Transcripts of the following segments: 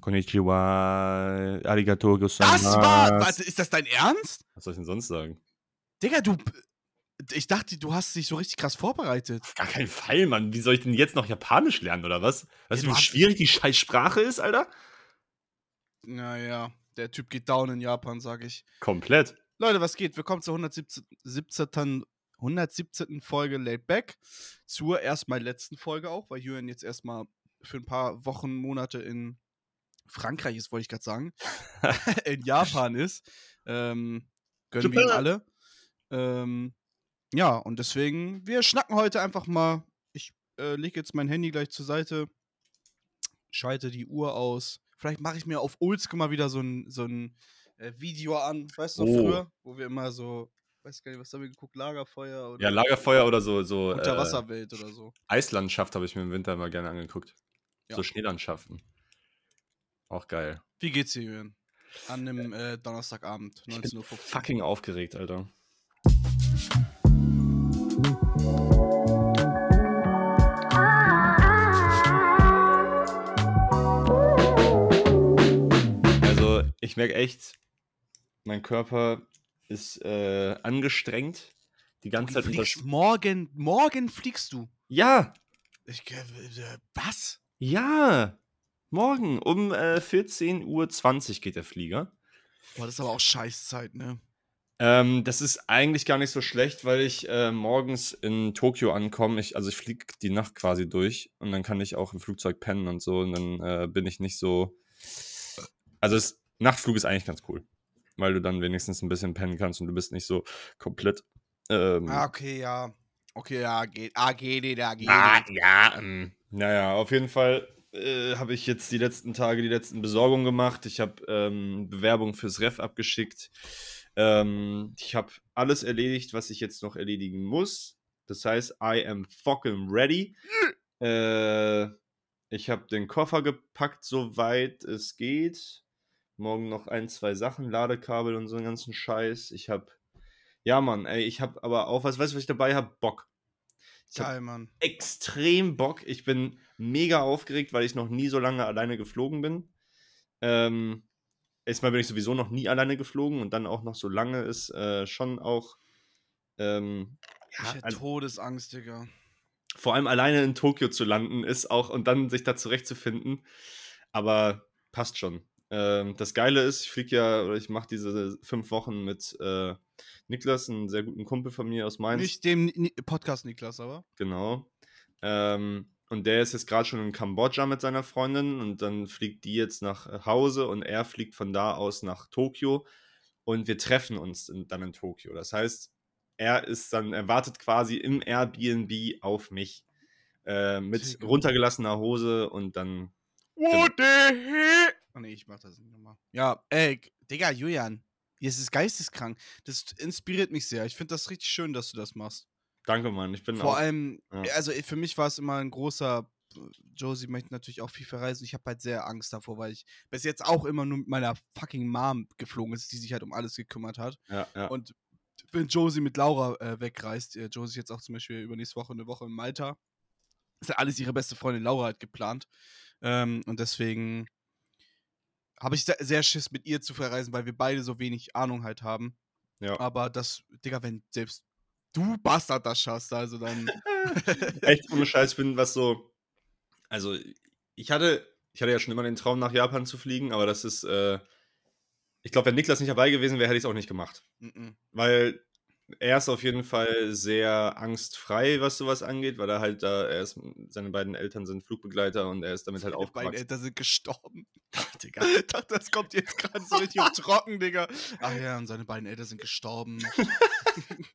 Konnichiwa, arigato gozaimasu. Das war. Warte, ist das dein Ernst? Was soll ich denn sonst sagen? Digga, du. Ich dachte, du hast dich so richtig krass vorbereitet. Auf gar keinen Fall, Mann. Wie soll ich denn jetzt noch Japanisch lernen, oder was? Weißt Ja, du, wie schwierig die scheiß Sprache ist, Alter? Naja, der Typ geht down in Japan, sag ich. Komplett. Leute, was geht? Willkommen zur 117. 17. 117. Folge Laid Back. Zur erstmal letzten Folge auch, weil Jürgen jetzt erstmal für ein paar Wochen, Monate in Frankreich ist, wollte ich gerade sagen. in Japan ist. Ähm, gönnen wir ihm Japan. alle. Ähm, ja, und deswegen, wir schnacken heute einfach mal. Ich äh, lege jetzt mein Handy gleich zur Seite, schalte die Uhr aus. Vielleicht mache ich mir auf Oldschool mal wieder so ein, so ein äh, Video an. Weißt du, Oh. früher, wo wir immer so, weiß gar nicht, was haben wir geguckt, Lagerfeuer oder Ja, Lagerfeuer oder so, so äh, Unterwasserwelt oder so. Eislandschaft habe ich mir im Winter mal gerne angeguckt. Ja. So Schneelandschaften. Auch geil. Wie geht's dir, Jürgen? An einem äh, Donnerstagabend, Ich bin 19.15 Uhr. fucking aufgeregt, Alter. Also, ich merke echt, mein Körper ist äh, angestrengt. Die ganze Zeit. fliegst morgen, morgen fliegst du. Ja, Ich, äh, äh, was? ja. Morgen um äh, 14.20 Uhr geht der Flieger. Boah, das ist aber auch Scheißzeit, ne? Ähm, das ist eigentlich gar nicht so schlecht, weil ich äh, morgens in Tokio ankomme. Ich, also ich fliege die Nacht quasi durch und dann kann ich auch im Flugzeug pennen und so und dann äh, bin ich nicht so. Also das Nachtflug ist eigentlich ganz cool, weil du dann wenigstens ein bisschen pennen kannst und du bist nicht so komplett. Ähm, Ah, okay, ja. Okay, ja, geht. Ah, geht, da geht. Ah, ja, ähm, naja, auf jeden Fall äh, habe ich jetzt die letzten Tage die letzten Besorgungen gemacht. Ich habe ähm, Bewerbung fürs Ref abgeschickt. Ähm, ich habe alles erledigt, was ich jetzt noch erledigen muss. Das heißt, I am fucking ready. äh, ich habe den Koffer gepackt, soweit es geht. Morgen noch ein, zwei Sachen, Ladekabel und so einen ganzen Scheiß. Ich habe, ja Mann, ey, ich habe aber auch, was weißt du, was ich dabei habe? Bock. Geil, Mann. extrem Bock. Ich bin mega aufgeregt, weil ich noch nie so lange alleine geflogen bin. Ähm, erstmal bin ich sowieso noch nie alleine geflogen und dann auch noch so lange ist äh, schon auch. Ähm, Ich ja, hätte Todesangst, Digga. vor allem alleine in Tokio zu landen, ist auch und dann sich da zurechtzufinden. Aber passt schon. Ähm, das Geile ist, ich fliege ja, oder ich mache diese fünf Wochen mit äh, Niklas, einem sehr guten Kumpel von mir aus Mainz. Nicht dem Ni Podcast Niklas, aber. Genau. Ähm, und der ist jetzt gerade schon in Kambodscha mit seiner Freundin und dann fliegt die jetzt nach äh, Hause und er fliegt von da aus nach Tokio und wir treffen uns in, dann in Tokio. Das heißt, er ist dann, er wartet quasi im Airbnb auf mich äh, mit runtergelassener Hose und dann. What the hell? Oh nee, ich mach das nicht nochmal. Ja, ey, Digga, Julian. Jetzt ist geisteskrank. Das inspiriert mich sehr. Ich finde das richtig schön, dass du das machst. Danke, Mann. Ich bin Vor auch. allem, ja. also für mich war es immer ein großer. Josie möchte natürlich auch viel verreisen. Ich habe halt sehr Angst davor, weil ich bis jetzt auch immer nur mit meiner fucking Mom geflogen ist, die sich halt um alles gekümmert hat. Ja, ja. Und wenn Josie mit Laura äh, wegreist, äh, Josie jetzt auch zum Beispiel übernächste Woche eine Woche in Malta, ist ja alles ihre beste Freundin Laura hat geplant. Ähm, und deswegen habe ich sehr, Schiss, mit ihr zu verreisen, weil wir beide so wenig Ahnung halt haben. ja. Aber das, Digga, wenn selbst du Bastard das schaffst, also dann. echt ohne Scheiß bin, was so. Also, ich hatte, ich hatte ja schon immer den Traum, nach Japan zu fliegen, aber das ist, äh, ich glaube, wenn Niklas nicht dabei gewesen wäre, hätte ich es auch nicht gemacht. Mhm. Weil er ist auf jeden Fall sehr angstfrei, was sowas angeht, weil er halt da, er ist, seine beiden Eltern sind Flugbegleiter und er ist damit halt Meine beiden aufgewachsen. Eltern sind gestorben. Digga. Ich dachte, das kommt jetzt gerade so richtig auf trocken, Digga. Ach ja, und seine beiden Eltern sind gestorben.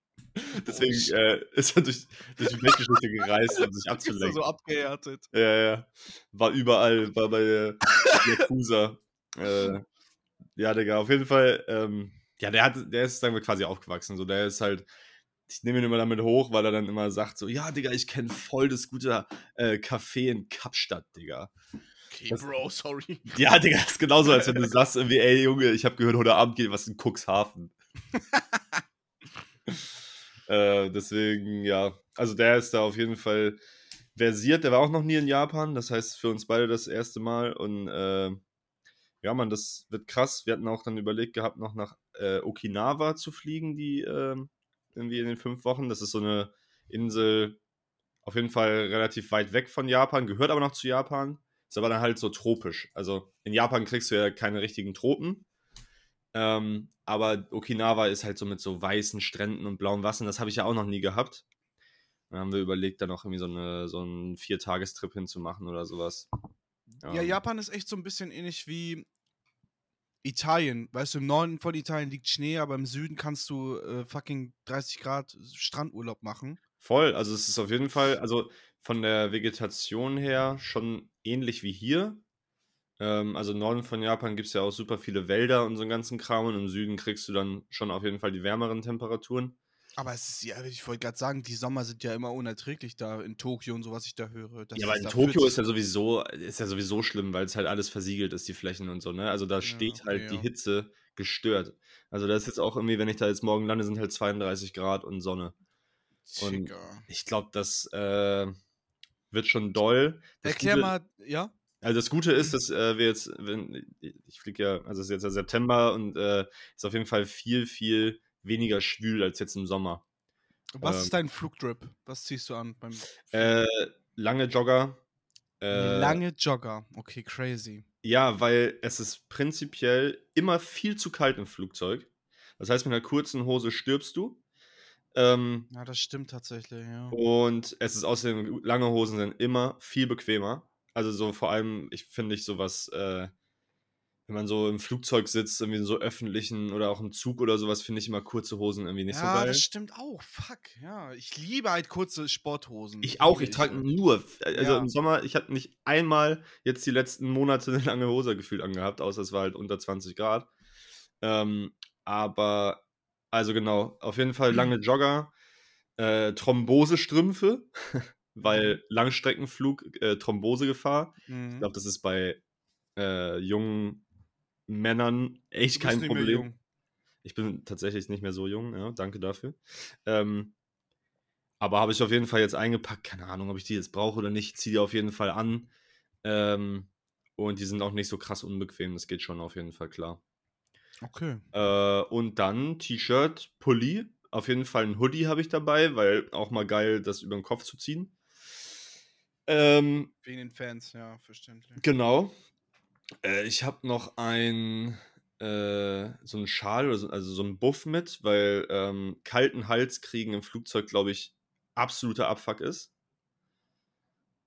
Deswegen shit. äh, ist er durch, durch die Weltgeschichte gereist, um sich Ist er abzulenken. so abgehärtet. Ja, ja. War überall, war bei der Yakuza. äh, ja, Digga, auf jeden Fall. Ähm, ja, der hat, der ist, sagen wir, quasi aufgewachsen. So, der ist halt. Ich nehme ihn immer damit hoch, weil er dann immer sagt: so, ja, Digga, ich kenne voll das gute äh, Café in Kapstadt, Digga. Okay, Das- Bro, sorry. Ja, Digga, das ist genauso, als wenn du sagst, irgendwie, ey, Junge, ich habe gehört, heute Abend geht was in Cuxhaven. äh, deswegen, ja. Also der ist da auf jeden Fall versiert. Der war auch noch nie in Japan. Das heißt, für uns beide das erste Mal. Und äh, Ja, Mann, das wird krass. Wir hatten auch dann überlegt gehabt, noch nach äh, Okinawa zu fliegen, die ähm, irgendwie in den fünf Wochen. Das ist so eine Insel, auf jeden Fall relativ weit weg von Japan, gehört aber noch zu Japan. Ist aber dann halt so tropisch. Also in Japan kriegst du ja keine richtigen Tropen. Ähm, aber Okinawa ist halt so mit so weißen Stränden und blauem Wasser. Das habe ich ja auch noch nie gehabt. Dann haben wir überlegt, da noch irgendwie so, eine, so einen Viertagestrip hinzumachen oder sowas. Ja, Ähm, Japan ist echt so ein bisschen ähnlich wie Italien. Weißt du, im Norden von Italien liegt Schnee, aber im Süden kannst du äh, fucking 30 Grad Strandurlaub machen. Voll, also es ist auf jeden Fall, also von der Vegetation her schon ähnlich wie hier. Ähm, also im Norden von Japan gibt es ja auch super viele Wälder und so einen ganzen Kram und im Süden kriegst du dann schon auf jeden Fall die wärmeren Temperaturen. Aber es ist, ja, ich wollte gerade sagen, die Sommer sind ja immer unerträglich da in Tokio und so, was ich da höre. Das Ja, aber in Tokio 40 ist ja sowieso, ist ja sowieso schlimm, weil es halt alles versiegelt ist, die Flächen und so, ne? Also da Ja, steht halt die ja. Hitze gestört. Also das ist jetzt auch irgendwie, wenn ich da jetzt morgen lande, sind halt 32 Grad und Sonne. Und Digga. ich glaube, das äh, wird schon doll. Das Erklär Gute- mal, ja? Also das Gute ist, dass äh, wir jetzt, wenn, ich fliege ja, also es ist jetzt ja September und äh, ist auf jeden Fall viel, viel weniger schwül als jetzt im Sommer. Was Ähm, ist dein Flugdrip? Was ziehst du an beim Äh, lange Jogger. Äh, Lange Jogger. Okay, crazy. Ja, weil es ist prinzipiell immer viel zu kalt im Flugzeug. Das heißt, mit einer kurzen Hose stirbst du. Ähm, Ja, das stimmt tatsächlich, ja. und es ist außerdem, lange Hosen sind immer viel bequemer. Also so vor allem, ich finde ich sowas, äh, wenn man so im Flugzeug sitzt, irgendwie in so öffentlichen oder auch im Zug oder sowas, finde ich immer kurze Hosen irgendwie nicht so ja, geil. das stimmt auch. Fuck, ja. Ich liebe halt kurze Sporthosen. Ich auch, ich trage nur, also Ja. im Sommer, ich habe nicht einmal jetzt die letzten Monate eine lange Hose gefühlt angehabt, außer es war halt unter 20 Grad. Ähm, aber, also genau, auf jeden Fall lange Jogger, äh, Thrombosestrümpfe, weil Langstreckenflug, äh, Thrombosegefahr. Ich Mhm. glaube, das ist bei äh, jungen Männern echt kein Problem. Ich bin tatsächlich nicht mehr so jung, ja, danke dafür. Ähm, aber habe ich auf jeden Fall jetzt eingepackt. Keine Ahnung, ob ich die jetzt brauche oder nicht. Ziehe die auf jeden Fall an. Ähm, und die sind auch nicht so krass unbequem. Das geht schon auf jeden Fall klar. Okay. Äh, und dann T-Shirt, Pulli. Auf jeden Fall ein Hoodie habe ich dabei, weil auch mal geil, das über den Kopf zu ziehen. Ähm, Wegen den Fans, ja, verständlich. Genau. Äh, ich habe noch ein äh, so einen Schal oder so, also so einen Buff mit, weil ähm, kalten Hals kriegen im Flugzeug, glaube ich, absoluter Abfuck ist.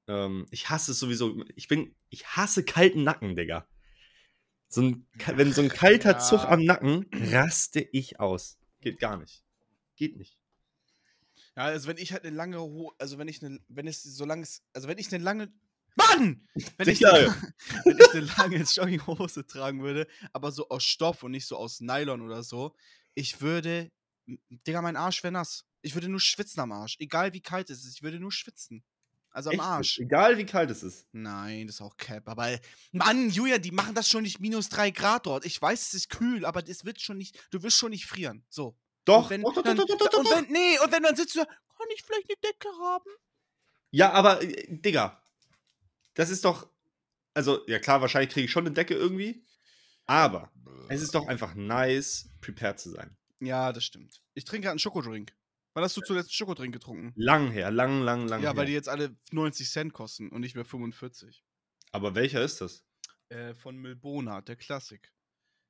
Ähm, ich hasse es sowieso. Ich bin, ich hasse kalten Nacken, Digga. So ein, wenn so ein kalter Zug Ja. am Nacken, raste ich aus. Geht gar nicht. Geht nicht. Ja, also wenn ich halt eine lange also wenn ich eine, wenn es so lang ist, also wenn ich eine lange, Mann! Wenn ich, Sicher. wenn ich eine lange Jogginghose tragen würde, aber so aus Stoff und nicht so aus Nylon oder so, ich würde, Digga, mein Arsch wäre nass. Ich würde nur schwitzen am Arsch. Egal wie kalt es ist, ich würde nur schwitzen. Also am Echt? Arsch. Egal wie kalt es ist. Nein, das ist auch Cap. Aber Mann, Julia, die machen das schon nicht minus drei Grad dort. Ich weiß, es ist kühl, aber es wird schon nicht, du wirst schon nicht frieren. So. Doch, und wenn, doch, doch, dann, doch, doch, doch, doch, und wenn, nee, und wenn dann sitzt du da, kann ich vielleicht eine Decke haben? Ja, aber, äh, Digga, das ist doch. Also, ja klar, wahrscheinlich kriege ich schon eine Decke irgendwie. Aber es ist doch einfach nice, prepared zu sein. Ja, das stimmt. Ich trinke gerade einen Schokodrink. Wann hast du zuletzt einen Schokodrink getrunken? Lang her, lang, lang, lang ja, her. weil die jetzt alle 90 Cent kosten und nicht mehr 45. aber welcher ist das? Äh, von Milbona, der Klassik.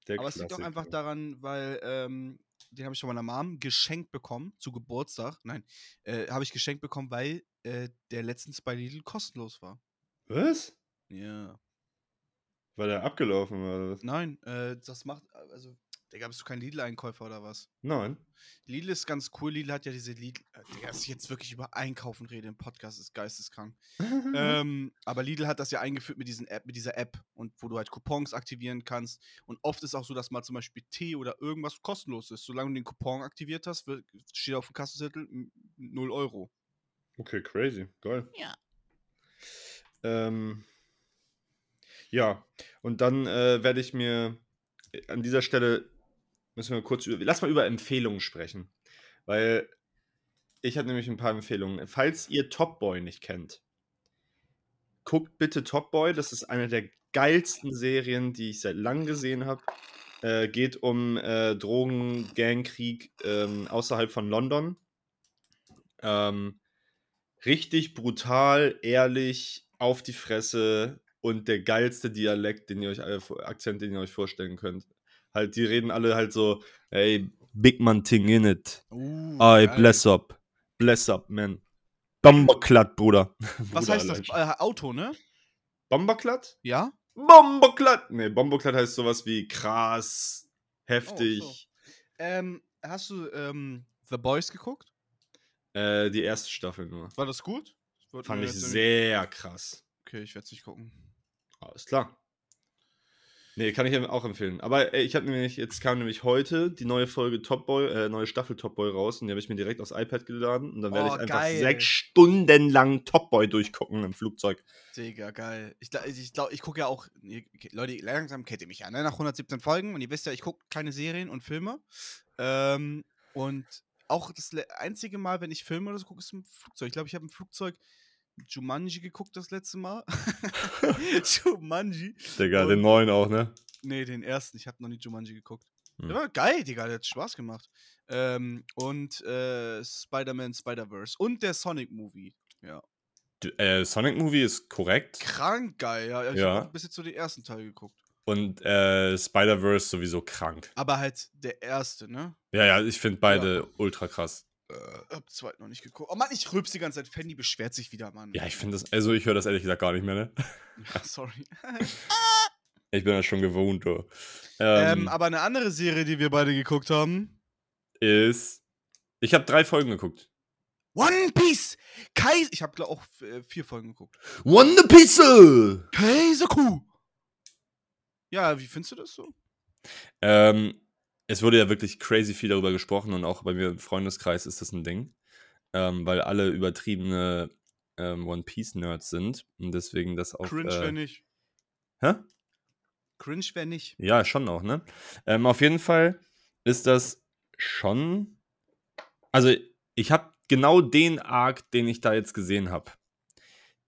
Der Aber es liegt Klassiker. einfach daran, weil ähm, den habe ich von meiner Mom geschenkt bekommen zu Geburtstag. Nein, äh, habe ich geschenkt bekommen, weil äh, der letztens bei Lidl kostenlos war. Was? Ja. War der abgelaufen oder was? Nein, äh, das macht, also, Digga, bist du kein Lidl-Einkäufer oder was? Nein. Lidl ist ganz cool. Lidl hat ja diese Lidl. Äh, Digga, dass ich jetzt wirklich über Einkaufen rede im Podcast ist geisteskrank. ähm, aber Lidl hat das ja eingeführt mit, diesen App, mit dieser App und wo du halt Coupons aktivieren kannst. Und oft ist auch so, dass mal zum Beispiel Tee oder irgendwas kostenlos ist. Solange du den Coupon aktiviert hast, wird, steht auf dem Kassenzettel m- 0 Euro. Okay, crazy. Geil. Ja. Ähm, ja, und dann äh, werde ich mir äh, an dieser Stelle müssen wir kurz über. Lass mal über Empfehlungen sprechen. Weil ich habe nämlich ein paar Empfehlungen. Falls ihr Top Boy nicht kennt, guckt bitte Top Boy. Das ist eine der geilsten Serien, die ich seit langem gesehen habe. Äh, geht um äh, Drogen, Gangkrieg ähm, außerhalb von London. Ähm, richtig brutal, ehrlich, auf die Fresse und der geilste Dialekt, den ihr euch alle, Akzent, den ihr euch vorstellen könnt. Halt, die reden alle halt so, hey, big man thing in it. Uh, I geil. bless up. Bless up, man. Bomberklatt, Bruder. Was Bruder, heißt das? Alter. Äh, Auto, ne? Bomberklatt? Ja? Bomberklatt! Nee, Bomberklatt heißt sowas wie krass, heftig. Oh, so. Ähm, hast du ähm, The Boys geguckt? äh, die erste Staffel nur. War das gut? Fand ich sehr krass. Okay, ich werde es nicht gucken. Alles klar. Nee, kann ich auch empfehlen. Aber äh, ich habe nämlich, jetzt kam nämlich heute die neue Folge Top Boy, äh, neue Staffel Top Boy raus und die habe ich mir direkt aufs iPad geladen und dann werde Oh, ich einfach geil. sechs Stunden lang Top Boy durchgucken im Flugzeug. Digga, geil. Ich glaube, ich, glaub, ich gucke ja auch. Leute, langsam kennt ihr mich ja, ne? Nach 117 Folgen und ihr wisst ja, ich gucke keine Serien und Filme. Ähm, und auch das einzige Mal, wenn ich Filme oder so gucke, ist im Flugzeug. Ich glaube, ich habe im Flugzeug Jumanji geguckt das letzte Mal. Jumanji. Digga, Und- den neuen auch, ne? Nee, den ersten. Ich habe noch nie Jumanji geguckt. Hm. Der war geil, Digga. Der hat Spaß gemacht. Ähm, und äh, Spider-Man, Spider-Verse. Und der Sonic-Movie. Ja. D- Äh, Sonic Movie ist korrekt Krank geil, ja. Ich Ja. habe bis jetzt so den ersten Teil geguckt. Und äh, Spider-Verse sowieso krank. Aber halt der erste, ne? Ja, ja, ich finde beide ultra krass. Äh, hab zweiten noch nicht geguckt. Oh Mann, ich rülps die ganze Zeit. Fanny beschwert sich wieder, Mann. Ja, ich finde das, also ich höre das ehrlich gesagt gar nicht mehr, ne? Sorry. Ich bin das schon gewohnt, du. ähm, Ähm, aber eine andere Serie, die wir beide geguckt haben. ist. Ich habe drei Folgen geguckt. One Piece! Kaiser. Ich habe auch äh, vier Folgen geguckt. One Piece! Kaiserkuh! Ja, wie findest du das so? Ähm, es wurde ja wirklich crazy viel darüber gesprochen und auch bei mir im Freundeskreis ist das ein Ding. Ähm, weil alle übertriebene ähm, One Piece Nerds sind und deswegen das auch. Cringe äh, wäre nicht. Hä? Cringe wäre nicht. Ja, schon auch, ne? Ähm, auf jeden Fall ist das schon. Also, ich habe genau den Arc, den ich da jetzt gesehen habe,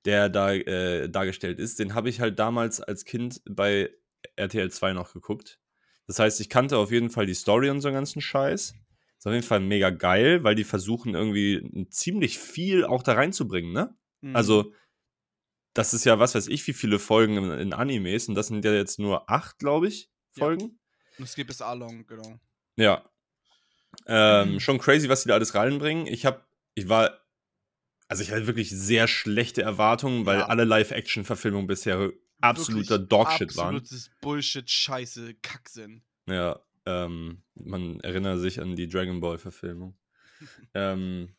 der da äh, dargestellt ist, den habe ich halt damals als Kind bei RTL 2 noch geguckt. Das heißt, ich kannte auf jeden Fall die Story und so einen ganzen Scheiß. Ist auf jeden Fall mega geil, weil die versuchen irgendwie ziemlich viel auch da reinzubringen, ne? Mhm. Also, das ist ja, was weiß ich, wie viele Folgen in, in Animes und das sind ja jetzt nur acht, glaube ich, Ja. Folgen. Und es gibt es Along, genau. Ja. Ähm, Mhm. Schon crazy, was die da alles reinbringen. Ich habe, ich war, also ich hatte wirklich sehr schlechte Erwartungen, weil Ja. alle Live-Action-Verfilmungen bisher absoluter Dogshit waren. Absolutes Bullshit, Scheiße, Kacksinn. Ja, ähm, man erinnert sich an die Dragon Ball-Verfilmung. ähm,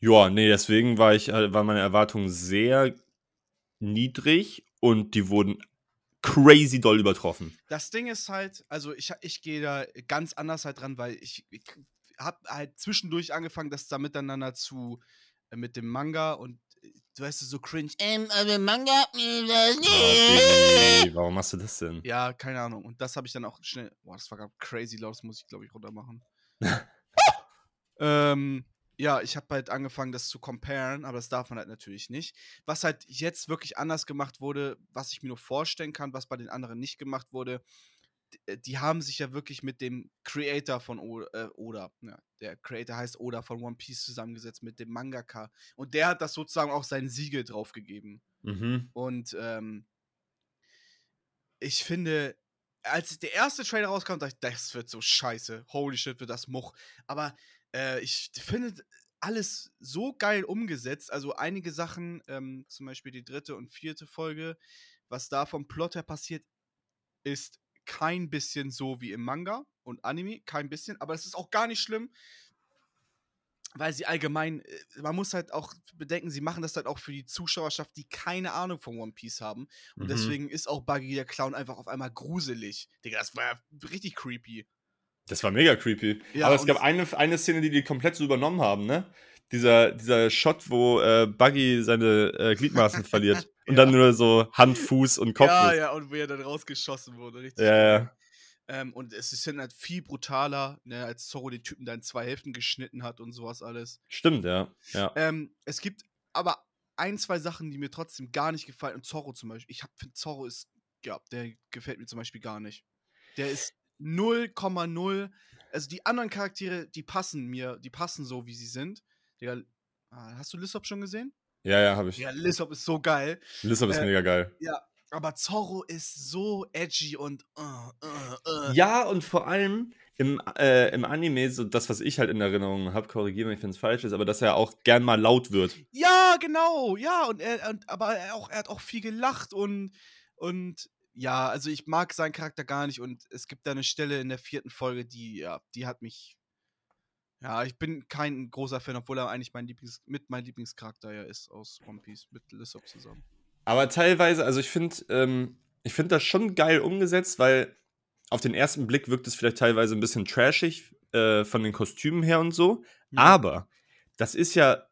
ja, nee, deswegen war ich, äh, war meine Erwartung sehr niedrig und die wurden crazy doll übertroffen. Das Ding ist halt, also ich, ich gehe da ganz anders halt dran, weil ich, ich habe halt zwischendurch angefangen, das da miteinander zu, äh, mit dem Manga und du weißt so cringe. Ähm, aber Manga, äh, das Oh, nicht. Diggi, warum machst du das denn? Ja, keine Ahnung. Und das habe ich dann auch schnell. Boah, das war gerade crazy laut, das muss ich, glaube ich, runter machen. ähm, ja, ich habe halt angefangen, das zu comparen, aber das darf man halt natürlich nicht. Was halt jetzt wirklich anders gemacht wurde, was ich mir nur vorstellen kann, was bei den anderen nicht gemacht wurde, die haben sich ja wirklich mit dem Creator von o äh, Oda, ja, der Creator heißt Oda von One Piece zusammengesetzt, mit dem Mangaka. Und der hat das sozusagen auch sein Siegel drauf gegeben. Mhm. Und ähm, ich finde, als der erste Trailer rauskam, dachte ich, das wird so scheiße. Holy shit, wird das Much. Aber äh, ich finde alles so geil umgesetzt. Also einige Sachen, ähm, zum Beispiel die dritte und vierte Folge, was da vom Plot her passiert, ist kein bisschen so wie im Manga und Anime, kein bisschen, aber es ist auch gar nicht schlimm, weil sie allgemein, äh, man muss halt auch bedenken, sie machen das halt auch für die Zuschauerschaft, die keine Ahnung von One Piece haben. Und Mhm. deswegen ist auch Buggy der Clown einfach auf einmal gruselig. Digga, das war ja richtig creepy. Das war mega creepy. Ja, Aber es gab eine, eine Szene, die die komplett so übernommen haben, ne? Dieser, dieser Shot, wo äh, Buggy seine äh, Gliedmaßen verliert. Und Ja. dann nur so Hand, Fuß und Kopf. ja, ist. ja, und wo er dann rausgeschossen wurde, richtig. Ja, ja. Ähm, und es ist dann halt viel brutaler, ne, als Zorro die Typen da in zwei Hälften geschnitten hat und sowas alles. Stimmt, ja. ja. Ähm, es gibt aber ein, zwei Sachen, die mir trotzdem gar nicht gefallen. Und Zorro zum Beispiel. Ich finde, Zorro ist, ja, der gefällt mir zum Beispiel gar nicht. Der ist 0,0. Also die anderen Charaktere, die passen mir, die passen so, wie sie sind. Digga, ah, hast du Lissop schon gesehen? Ja, ja, habe ich. Ja, Lissop ist so geil. Lissop ist Äh, mega geil. Ja, aber Zorro ist so edgy und. Uh, uh, uh. Ja, und vor allem im, äh, im Anime, so das, was ich halt in Erinnerung habe, korrigiere mich, wenn es falsch ist, aber dass er auch gern mal laut wird. Ja, genau, ja, und er, und, aber er, auch, er hat auch viel gelacht und, und ja, also ich mag seinen Charakter gar nicht und es gibt da eine Stelle in der vierten Folge, die, ja, die hat mich. Ja, ich bin kein großer Fan, obwohl er eigentlich mein Lieblings, mit mein Lieblingscharakter ja ist aus One Piece, mit Lissop zusammen. Aber teilweise, also ich finde, ähm, ich finde das schon geil umgesetzt, weil auf den ersten Blick wirkt es vielleicht teilweise ein bisschen trashig äh, von den Kostümen her und so. Mhm. Aber das ist ja,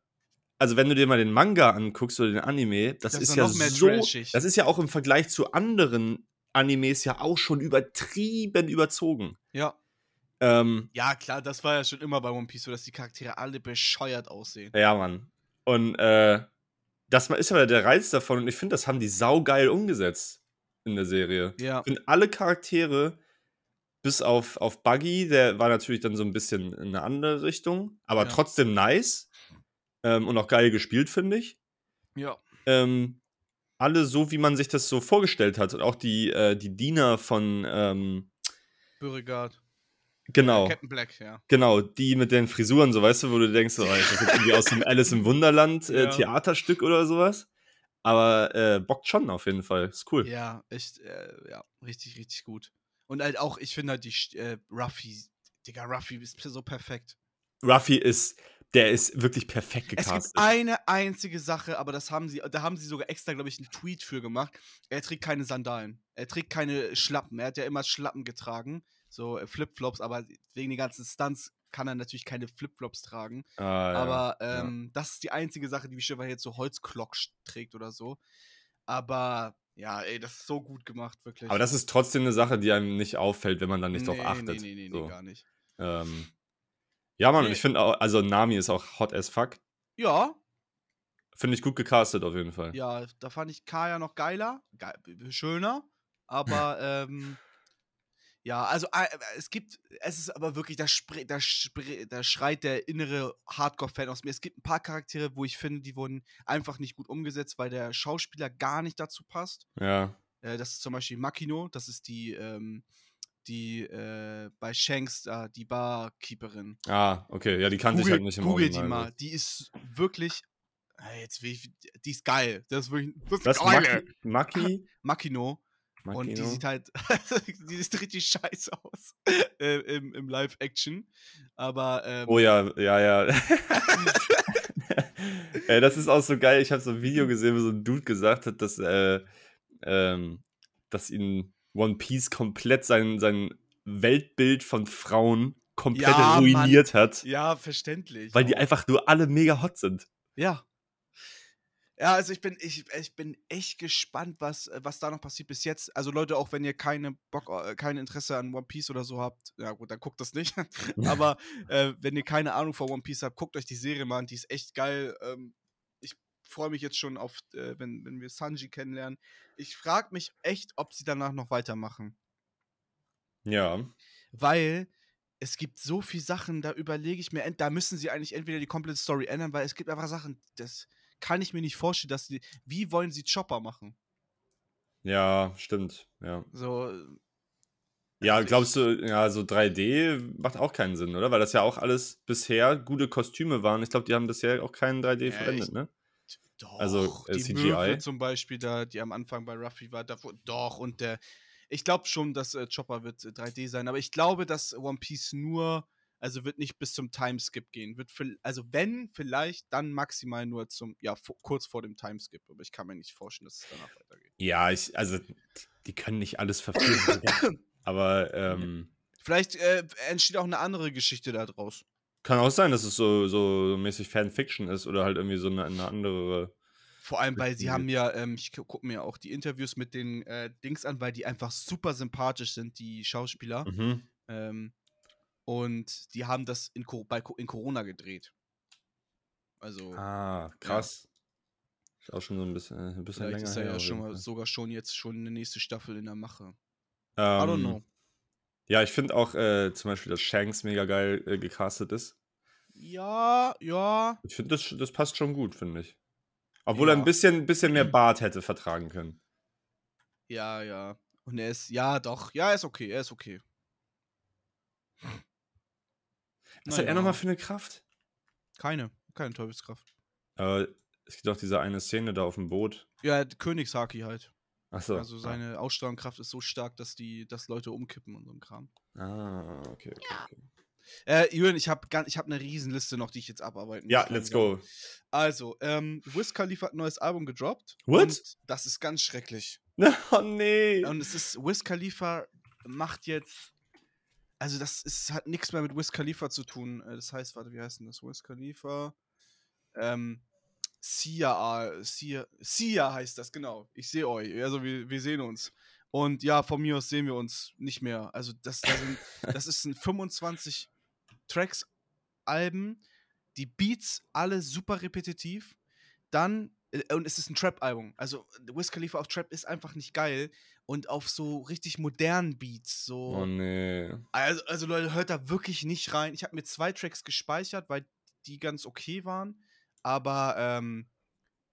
also wenn du dir mal den Manga anguckst oder den Anime, das, Das ist ist ja noch mehr so, trashig. das ist ja auch im Vergleich zu anderen Animes ja auch schon übertrieben überzogen. Ja. Ähm, Ja, klar, das war ja schon immer bei One Piece so, dass die Charaktere alle bescheuert aussehen. ja, Mann. Und äh, das ist aber der Reiz davon und ich finde, das haben die saugeil umgesetzt in der Serie. Ja. Ich finde alle Charaktere, bis auf, auf Buggy, der war natürlich dann so ein bisschen in eine andere Richtung, aber Ja. trotzdem nice ähm, und auch geil gespielt, finde ich. Ja. Ähm, alle so, wie man sich das so vorgestellt hat. Und auch die, äh, die Diener von, ähm, Beauregard. Genau, Captain Black, ja. genau, die mit den Frisuren, so weißt du, wo du denkst, so, das ist irgendwie aus dem Alice im Wunderland äh, Ja. Theaterstück oder sowas. Aber äh, bockt schon auf jeden Fall. Ist cool. Ja, echt, äh, ja, richtig, richtig gut. Und halt auch, ich finde halt die äh, Ruffy, Digga, Ruffy ist so perfekt. Ruffy ist, der ist wirklich perfekt Es gibt gecastet. eine einzige Sache, aber das haben sie, da haben sie sogar extra, glaube ich, einen Tweet für gemacht. Er trägt keine Sandalen. Er trägt keine Schlappen. Er hat ja immer Schlappen getragen, so äh, Flipflops, aber wegen den ganzen Stunts kann er natürlich keine Flipflops tragen. Ah, ja. Aber ja. ähm, das ist die einzige Sache, die wie Shiva jetzt so Holzklock trägt oder so. Aber ja, ey, das ist so gut gemacht, wirklich. Aber das ist trotzdem eine Sache, die einem nicht auffällt, wenn man dann nicht nee, drauf achtet. Nee, nee, nee, nee so. gar nicht. ähm, ja, Mann, Nee. ich finde auch, also Nami ist auch hot as fuck. Ja, Finde ich gut gecastet auf jeden Fall. ja, da fand ich Kaya noch geiler, ge schöner, aber ähm, ja, also äh, es gibt, es ist aber wirklich, da, da, da schreit der innere Hardcore-Fan aus mir. Es gibt ein paar Charaktere, wo ich finde, die wurden einfach nicht gut umgesetzt, weil der Schauspieler gar nicht dazu passt. Ja. Äh, das ist zum Beispiel Makino, das ist die, ähm, die äh, bei Shanks, da, die Barkeeperin. Ah, okay. Ja, die kannte ich halt nicht im Google die mal. Die ist wirklich. äh, Jetzt will ich, die ist geil. Das ist wirklich. Das ist Das ist geil. Maki, Maki, Makino. Und die sieht halt. die sieht richtig scheiße aus. äh, Im, im Live-Action. Aber. Ähm, Oh ja, ja, ja. Ey, das ist auch so geil. Ich habe so ein Video gesehen, wo so ein Dude gesagt hat, dass, äh, ähm, dass ihn One Piece komplett sein, sein Weltbild von Frauen komplett Ja, ruiniert hat, Ja, verständlich. weil die einfach nur alle mega hot sind. Ja. Ja, also ich bin, ich, ich bin echt gespannt, was, äh, was da noch passiert bis jetzt. Also Leute, auch wenn ihr keine Bock, äh, kein Interesse an One Piece oder so habt, ja gut, dann guckt das nicht. Aber äh, wenn ihr keine Ahnung von One Piece habt, guckt euch die Serie mal an, die ist echt geil. Ähm, ich freue mich jetzt schon auf, äh, wenn, wenn wir Sanji kennenlernen. Ich frage mich echt, ob sie danach noch weitermachen. Ja. Weil es gibt so viele Sachen, da überlege ich mir, da müssen sie eigentlich entweder die komplette Story ändern, weil es gibt einfach Sachen, das kann ich mir nicht vorstellen, dass sie, wie wollen sie Chopper machen? Ja, stimmt. Ja. So, äh, Ja, also glaubst du, ja, so 3D macht auch keinen Sinn, oder? Weil das ja auch alles bisher gute Kostüme waren. Ich glaube, die haben bisher auch keinen 3D Ja, verwendet, ich- ne? Doch, Also, äh, die CGI? Möwe zum Beispiel, da, die am Anfang bei Ruffy war, davor, doch, und der, ich glaube schon, dass äh, Chopper wird äh, 3D sein, aber ich glaube, dass One Piece nur, also wird nicht bis zum Timeskip gehen, wird, vil- also wenn, vielleicht, dann maximal nur zum, ja, kurz vor dem Timeskip, aber ich kann mir nicht vorstellen, dass es danach weitergeht. Ja, ich, also, die können nicht alles verführen. Digga. Aber ähm, Vielleicht äh, entsteht auch eine andere Geschichte da draus. kann auch sein, dass es so, so mäßig Fanfiction ist oder halt irgendwie so eine, eine andere. Vor allem, weil sie haben ja, ähm, ich gucke mir auch die Interviews mit den äh, Dings an, weil die einfach super sympathisch sind, die Schauspieler. Mhm. Ähm, und die haben das in, bei, in Corona gedreht. Also, Ah, krass. Ist auch schon so ein bisschen, äh, ein bisschen Vielleicht länger ist er her. ja auf schon mal, sogar schon jetzt schon eine nächste Staffel in der Mache. I don't Ähm, know. Ja, ich finde auch äh, zum Beispiel, dass Shanks mega geil äh, gecastet ist. Ja, ja. Ich finde, das, das passt schon gut, finde ich. Obwohl er Ja. ein bisschen, bisschen mehr Bart hätte vertragen können. Ja, ja. Und er ist, ja, doch. Ja, er ist okay, er ist okay. Was hat er Naja. nochmal für eine Kraft? Keine, keine Teufelskraft. Äh, es gibt auch diese eine Szene da auf dem Boot. Ja, Königshaki halt. Achso. Also seine Ausstrahlungskraft ist so stark, dass die, dass Leute umkippen und so ein Kram. Ah, okay, okay. okay. Äh, Jürgen, ich habe ich hab eine Riesenliste noch, die ich jetzt abarbeiten Ja, muss let's langsam. go. Also, ähm, Wiz Khalifa hat ein neues Album gedroppt. What? Und das ist ganz schrecklich. Oh nee. Und es ist, Wiz Khalifa macht jetzt, also das ist, hat nichts mehr mit Wiz Khalifa zu tun. Äh, Das heißt, warte, wie heißt denn das? Wiz Khalifa, ähm, Sia, Sia, Sia heißt das, genau. Ich sehe euch, also wir, wir sehen uns. Und ja, von mir aus sehen wir uns nicht mehr. Also das, das, sind, das ist ein 25 Tracks Alben, die Beats alle super repetitiv. Dann und es ist ein Trap-Album. Also Wiz Khalifa auf Trap ist einfach nicht geil und auf so richtig modernen Beats so. Oh nee. Also, also Leute, hört da wirklich nicht rein. Ich habe mir zwei Tracks gespeichert, weil die ganz okay waren. Aber ähm,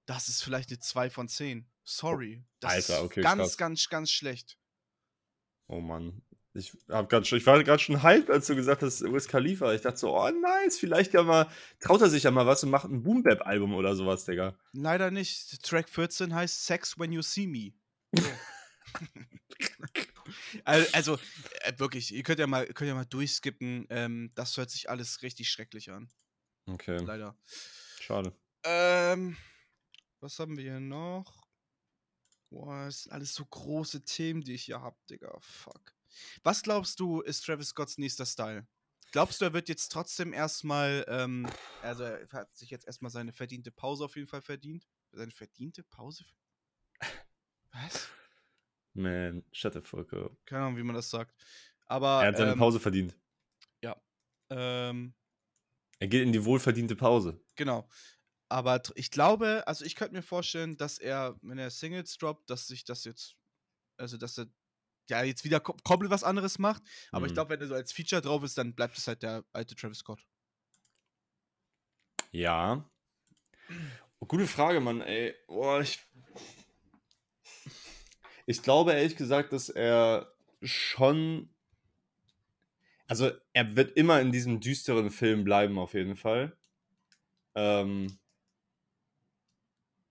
das ist vielleicht eine 2 von 10. Sorry. Das Alter, ist okay, ganz, krass. ganz, ganz schlecht. Oh Mann. Ich, hab grad schon, ich war gerade schon hyped, als du gesagt hast, Wiz Khalifa. Ich dachte so, oh nice, vielleicht ja mal, traut er sich ja mal was und macht ein Boom-Bap-Album oder sowas, Digga. Leider nicht. Track 14 heißt Sex When You See Me. So. Al- also, äh, wirklich, ihr könnt ja mal, könnt ja mal durchskippen. Ähm, das hört sich alles richtig schrecklich an. Okay, Leider. schade. Ähm, was haben wir hier noch? Boah, das sind alles so große Themen, die ich hier hab, Digga. Fuck. Was glaubst du, ist Travis Scotts nächster Style? Glaubst du, er wird jetzt trotzdem erstmal, ähm, also er hat sich jetzt erstmal seine verdiente Pause auf jeden Fall verdient? Seine verdiente Pause? Was? Man, shut the fuck up. Keine Ahnung, wie man das sagt. Aber, Er hat seine ähm, Pause verdient. ähm, Er geht in die wohlverdiente Pause. Genau. Aber ich glaube, also ich könnte mir vorstellen, dass er, wenn er Singles droppt, dass sich das jetzt, also dass er ja jetzt wieder kom komplett was anderes macht. Aber ich Mhm. glaube, wenn er so als Feature drauf ist, dann bleibt es halt der alte Travis Scott. Ja. Gute Frage, Mann, ey. Boah, ich. Ich glaube ehrlich gesagt, dass er schon. Also, er wird immer in diesem düsteren Film bleiben, auf jeden Fall. Ähm.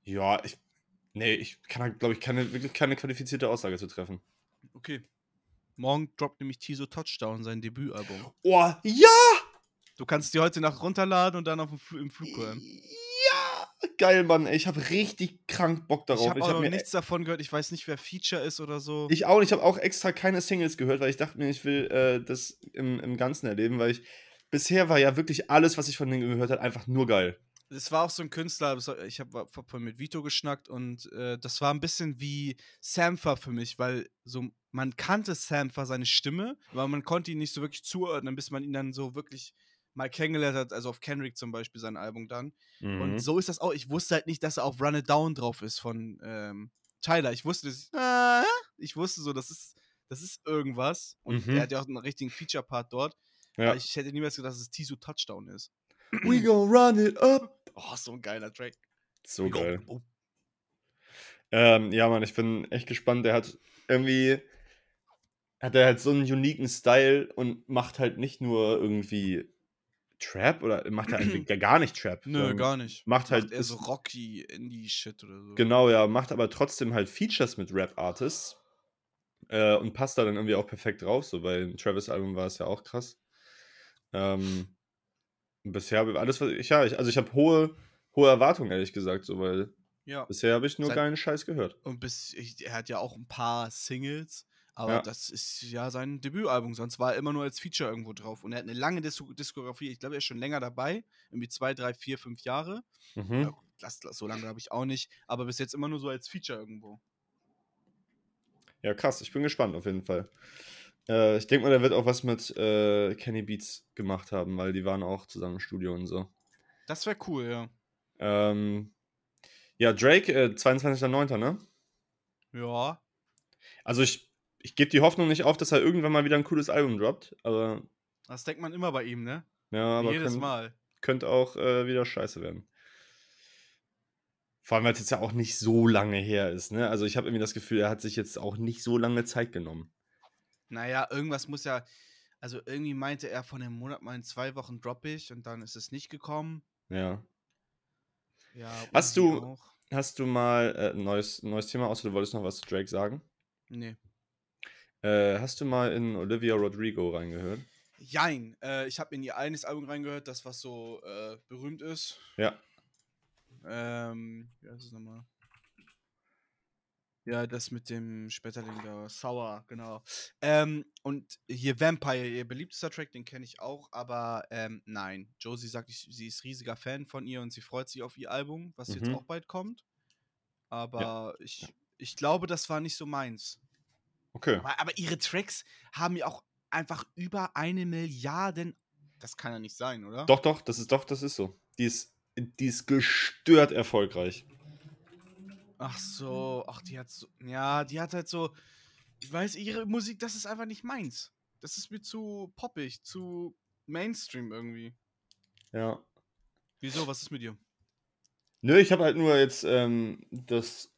Ja, ich. Nee, ich kann, glaube ich, keine, wirklich keine qualifizierte Aussage zu treffen. Okay. Morgen droppt nämlich Tiso Touchdown sein Debütalbum. Oh, ja! Du kannst die heute Nacht runterladen und dann auf dem Fl im Flug hören. Ja! Geil, Mann, ey. Ich habe richtig krank Bock darauf. Ich habe auch noch mir nichts davon gehört. Ich weiß nicht, wer Feature ist oder so. Ich auch, ich habe auch extra keine Singles gehört, weil ich dachte mir, ich will äh, das im, im Ganzen erleben, weil ich bisher war ja wirklich alles, was ich von denen gehört habe, einfach nur geil. Es war auch so ein Künstler, das ich habe vorhin mit Vito geschnackt und äh, das war ein bisschen wie Sampher für mich, weil so man kannte Sampher seine Stimme, aber man konnte ihn nicht so wirklich zuordnen, bis man ihn dann so wirklich mal kennengelernt hat, also auf Kendrick zum Beispiel sein Album dann. Mhm. Und so ist das auch. Ich wusste halt nicht, dass er auf Run It Down drauf ist von ähm, Tyler. Ich wusste, das, ah, ich wusste so, das ist, das ist irgendwas. Und Mhm. er hat ja auch einen richtigen Feature-Part dort. ja. Ich hätte niemals gedacht, dass es Tisu Touchdown ist. We gonna run it up. Oh, so ein geiler Track. So geil. Oh, Ähm, ja, Mann, ich bin echt gespannt. Der hat irgendwie. Hat er halt so einen uniken Style und macht halt nicht nur irgendwie Trap oder macht er eigentlich gar nicht Trap. Nö, gar nicht. macht halt- eher ist- so Rocky Indie-Shit oder so. Genau, ja, macht aber trotzdem halt Features mit Rap-Artists äh, und passt da dann irgendwie auch perfekt drauf. So bei dem Travis-Album war es ja auch krass. Ähm, bisher habe ich alles, was ich, ja, ich, also ich habe hohe, hohe Erwartungen, ehrlich gesagt, so, weil Ja. bisher habe ich nur Sein- geilen Scheiß gehört. Und bis, ich, er hat ja auch ein paar Singles, aber Ja. das ist ja sein Debütalbum, sonst war er immer nur als Feature irgendwo drauf. Und er hat eine lange Dis Diskografie, ich glaube, er ist schon länger dabei, irgendwie zwei, drei, vier, fünf Jahre. Mhm. Ja, das, das, so lange glaube ich auch nicht, aber bis jetzt immer nur so als Feature irgendwo. Ja, krass, ich bin gespannt auf jeden Fall. Äh, ich denke mal, der wird auch was mit äh, Kenny Beats gemacht haben, weil die waren auch zusammen im Studio und so. Das wäre cool, ja. Ähm, Ja, Drake, äh, 22.09., ne? Ja. Also ich, ich gebe die Hoffnung nicht auf, dass er irgendwann mal wieder ein cooles Album droppt, aber Das denkt man immer bei ihm, ne? ja, aber Jedes könnt- Mal. könnte auch äh, wieder scheiße werden. Vor allem, weil es jetzt ja auch nicht so lange her ist, ne? Also ich habe irgendwie das Gefühl, er hat sich jetzt auch nicht so lange Zeit genommen. Naja, irgendwas muss ja. Also irgendwie meinte er von dem Monat mal in zwei Wochen droppe ich und dann ist es nicht gekommen. Ja. Ja. Hast du- Auch. Hast du mal äh, ein neues, neues Thema, außer du wolltest noch was zu Drake sagen? Nee. Äh, hast du mal in Olivia Rodrigo reingehört? Jein. Äh, ich habe in ihr eines Album reingehört, das was so äh, berühmt ist. Ja. Ähm, wie heißt es nochmal? Ja, das mit dem Schmetterling da, Sour, genau. Ähm, und hier Vampire, ihr beliebtester Track, den kenne ich auch, aber ähm, nein. Josie sagt, ich, sie ist riesiger Fan von ihr und sie freut sich auf ihr Album, was jetzt Mhm. auch bald kommt. Aber ich, ich glaube, das war nicht so meins. Okay. Aber, aber ihre Tracks haben ja auch einfach über eine Milliarde. Das kann ja nicht sein, oder? Doch, doch, das ist doch, das ist so. Die ist, die ist gestört erfolgreich. Ach so, ach, die hat so. Ja, die hat halt so. Ich weiß, ihre Musik, das ist einfach nicht meins. Das ist mir zu poppig, zu Mainstream irgendwie. Ja. Wieso? Was ist mit dir? Nö, ich habe halt nur jetzt ähm, das.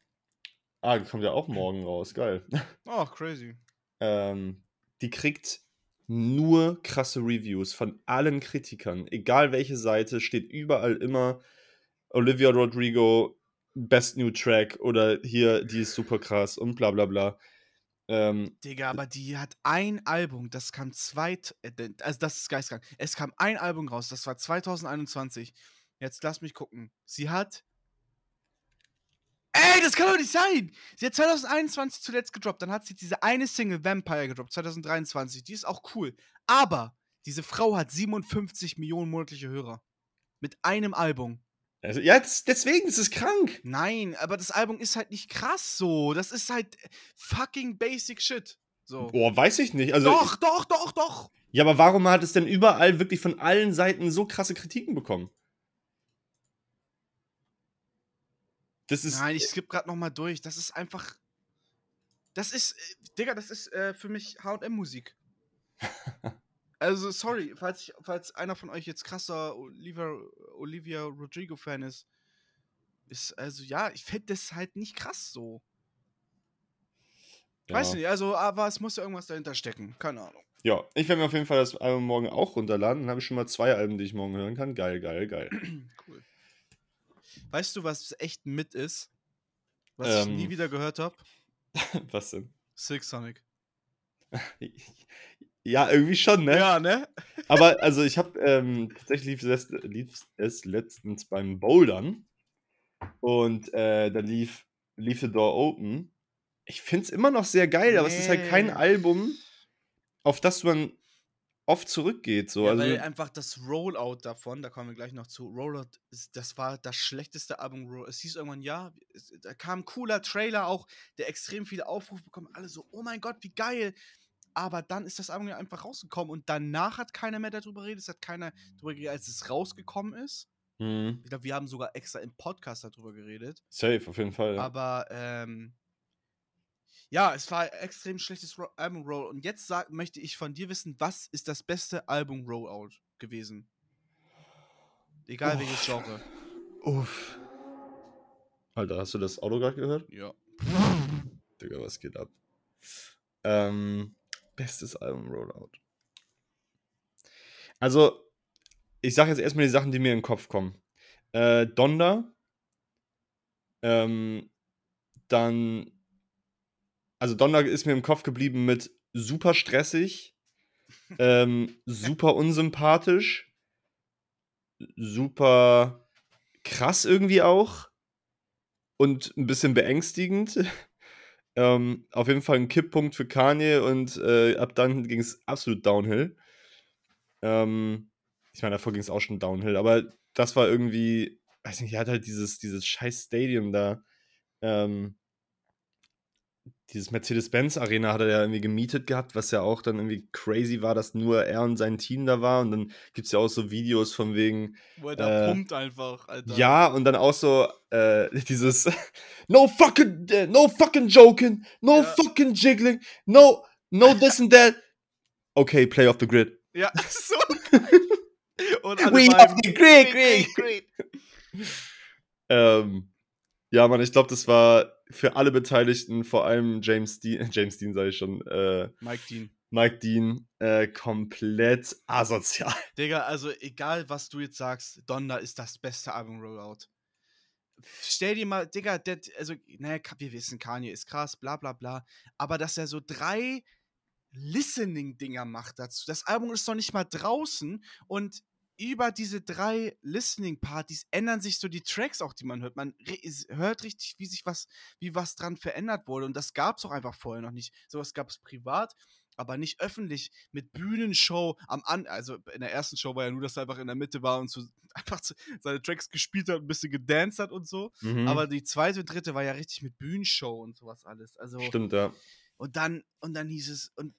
Ah, die kommt ja auch morgen raus. Geil. Oh, crazy. ähm, die kriegt nur krasse Reviews von allen Kritikern. Egal welche Seite, steht überall immer Olivia Rodrigo, Best New Track oder hier, die ist super krass und bla bla bla. Ähm, Digga, aber die hat ein Album, das kam zweit. äh, Also, das ist geistkrank. Es kam ein Album raus, das war 2021. Jetzt lass mich gucken. Sie hat. Ey, das kann doch nicht sein! Sie hat 2021 zuletzt gedroppt. Dann hat sie diese eine Single Vampire gedroppt, 2023. Die ist auch cool. Aber diese Frau hat 57 Millionen monatliche Hörer. Mit einem Album. Also, ja, das, deswegen ist es krank. Nein, aber das Album ist halt nicht krass so. Das ist halt fucking basic shit. So. Boah, weiß ich nicht. Also, doch, doch, doch, doch. Ja, aber warum hat es denn überall wirklich von allen Seiten so krasse Kritiken bekommen? Das ist. Nein, ich skipp gerade noch mal durch. Das ist einfach. Das ist, äh, Digga, das ist äh, für mich HM-Musik. also, sorry, falls, ich, falls einer von euch jetzt krasser Olivia, Olivia Rodrigo-Fan ist. Ist, also, ja, ich finde das halt nicht krass so. ja. Weiß nicht, also, aber es muss ja irgendwas dahinter stecken. Keine Ahnung. Ja, ich werde mir auf jeden Fall das Album morgen auch runterladen. Dann habe ich schon mal zwei Alben, die ich morgen hören kann. Geil, geil, geil. cool. Weißt du, was echt mit ist? Was ich nie Ähm. wieder gehört habe? Was denn? Silk Sonic. Ja, irgendwie schon, ne? Ja, ne? Aber also ich habe ähm, tatsächlich lief es, lief es letztens beim Bouldern und äh, da lief, lief The Door Open. Ich finde es immer noch sehr geil, aber es ist halt kein Nee. Album, auf das man oft zurückgeht. So. ja, also, weil einfach das Rollout davon, da kommen wir gleich noch zu, Rollout, das war das schlechteste Album. Es hieß irgendwann, ja, da kam ein cooler Trailer auch, der extrem viele Aufrufe bekommen, alle so, oh mein Gott, wie geil. Aber dann ist das Album ja einfach rausgekommen und danach hat keiner mehr darüber geredet, es hat keiner darüber geredet, als es rausgekommen ist. hm, Ich glaube, wir haben sogar extra im Podcast darüber geredet. safe, auf jeden Fall. Ja. Aber ähm, ja, es war ein extrem schlechtes Ro Album Roll. Und jetzt sag, möchte ich von dir wissen, was ist das beste Album Rollout gewesen? Egal Uff. welches Genre. Uff. Alter, hast du das Auto gerade gehört? Ja. Digga, was geht ab? Ähm, bestes Album Rollout. Also, ich sag jetzt erstmal die Sachen, die mir in den Kopf kommen. Äh, Donda. Ähm, dann. Also, Donda ist mir im Kopf geblieben mit super stressig, ähm, super unsympathisch, super krass irgendwie auch und ein bisschen beängstigend. Ähm, auf jeden Fall ein Kipppunkt für Kanye und äh, ab dann ging es absolut downhill. Ähm, ich meine, davor ging es auch schon downhill, aber das war irgendwie, weiß nicht, er hat halt dieses, dieses scheiß Stadium da. Ähm, dieses Mercedes-Benz-Arena hat er ja irgendwie gemietet gehabt, was ja auch dann irgendwie crazy war, dass nur er und sein Team da war. Und dann gibt es ja auch so Videos von wegen. Wo er da Äh, pumpt einfach, Alter. Ja, und dann auch so äh, dieses No fucking, äh, no fucking joking, no Ja. fucking jiggling, no, no this and that. Okay, play off the grid. Ja, so. Und alle We off the grid, Grid, grid. Ähm, ja, Mann, ich glaube, das war für alle Beteiligten, vor allem James Dean, James Dean sage ich schon, äh, Mike Dean. Mike Dean, äh, komplett asozial. Digga, also egal, was du jetzt sagst, Donda ist das beste Album Rollout. Stell dir mal, Digga, der, also, naja, wir wissen, Kanye ist krass, bla bla bla, aber dass er so drei Listening-Dinger macht dazu. Das Album ist noch nicht mal draußen und über diese drei Listening-Partys ändern sich so die Tracks auch, die man hört. Man hört richtig, wie sich was, wie was dran verändert wurde. Und das gab es auch einfach vorher noch nicht. Sowas gab es privat, aber nicht öffentlich mit Bühnenshow am An. Also in der ersten Show war ja nur, dass er einfach in der Mitte war und so einfach seine Tracks gespielt hat, ein bisschen gedanced hat und so. Mhm. Aber die zweite und dritte war ja richtig mit Bühnenshow und sowas alles. Also Stimmt, ja. Und dann, und dann hieß es, und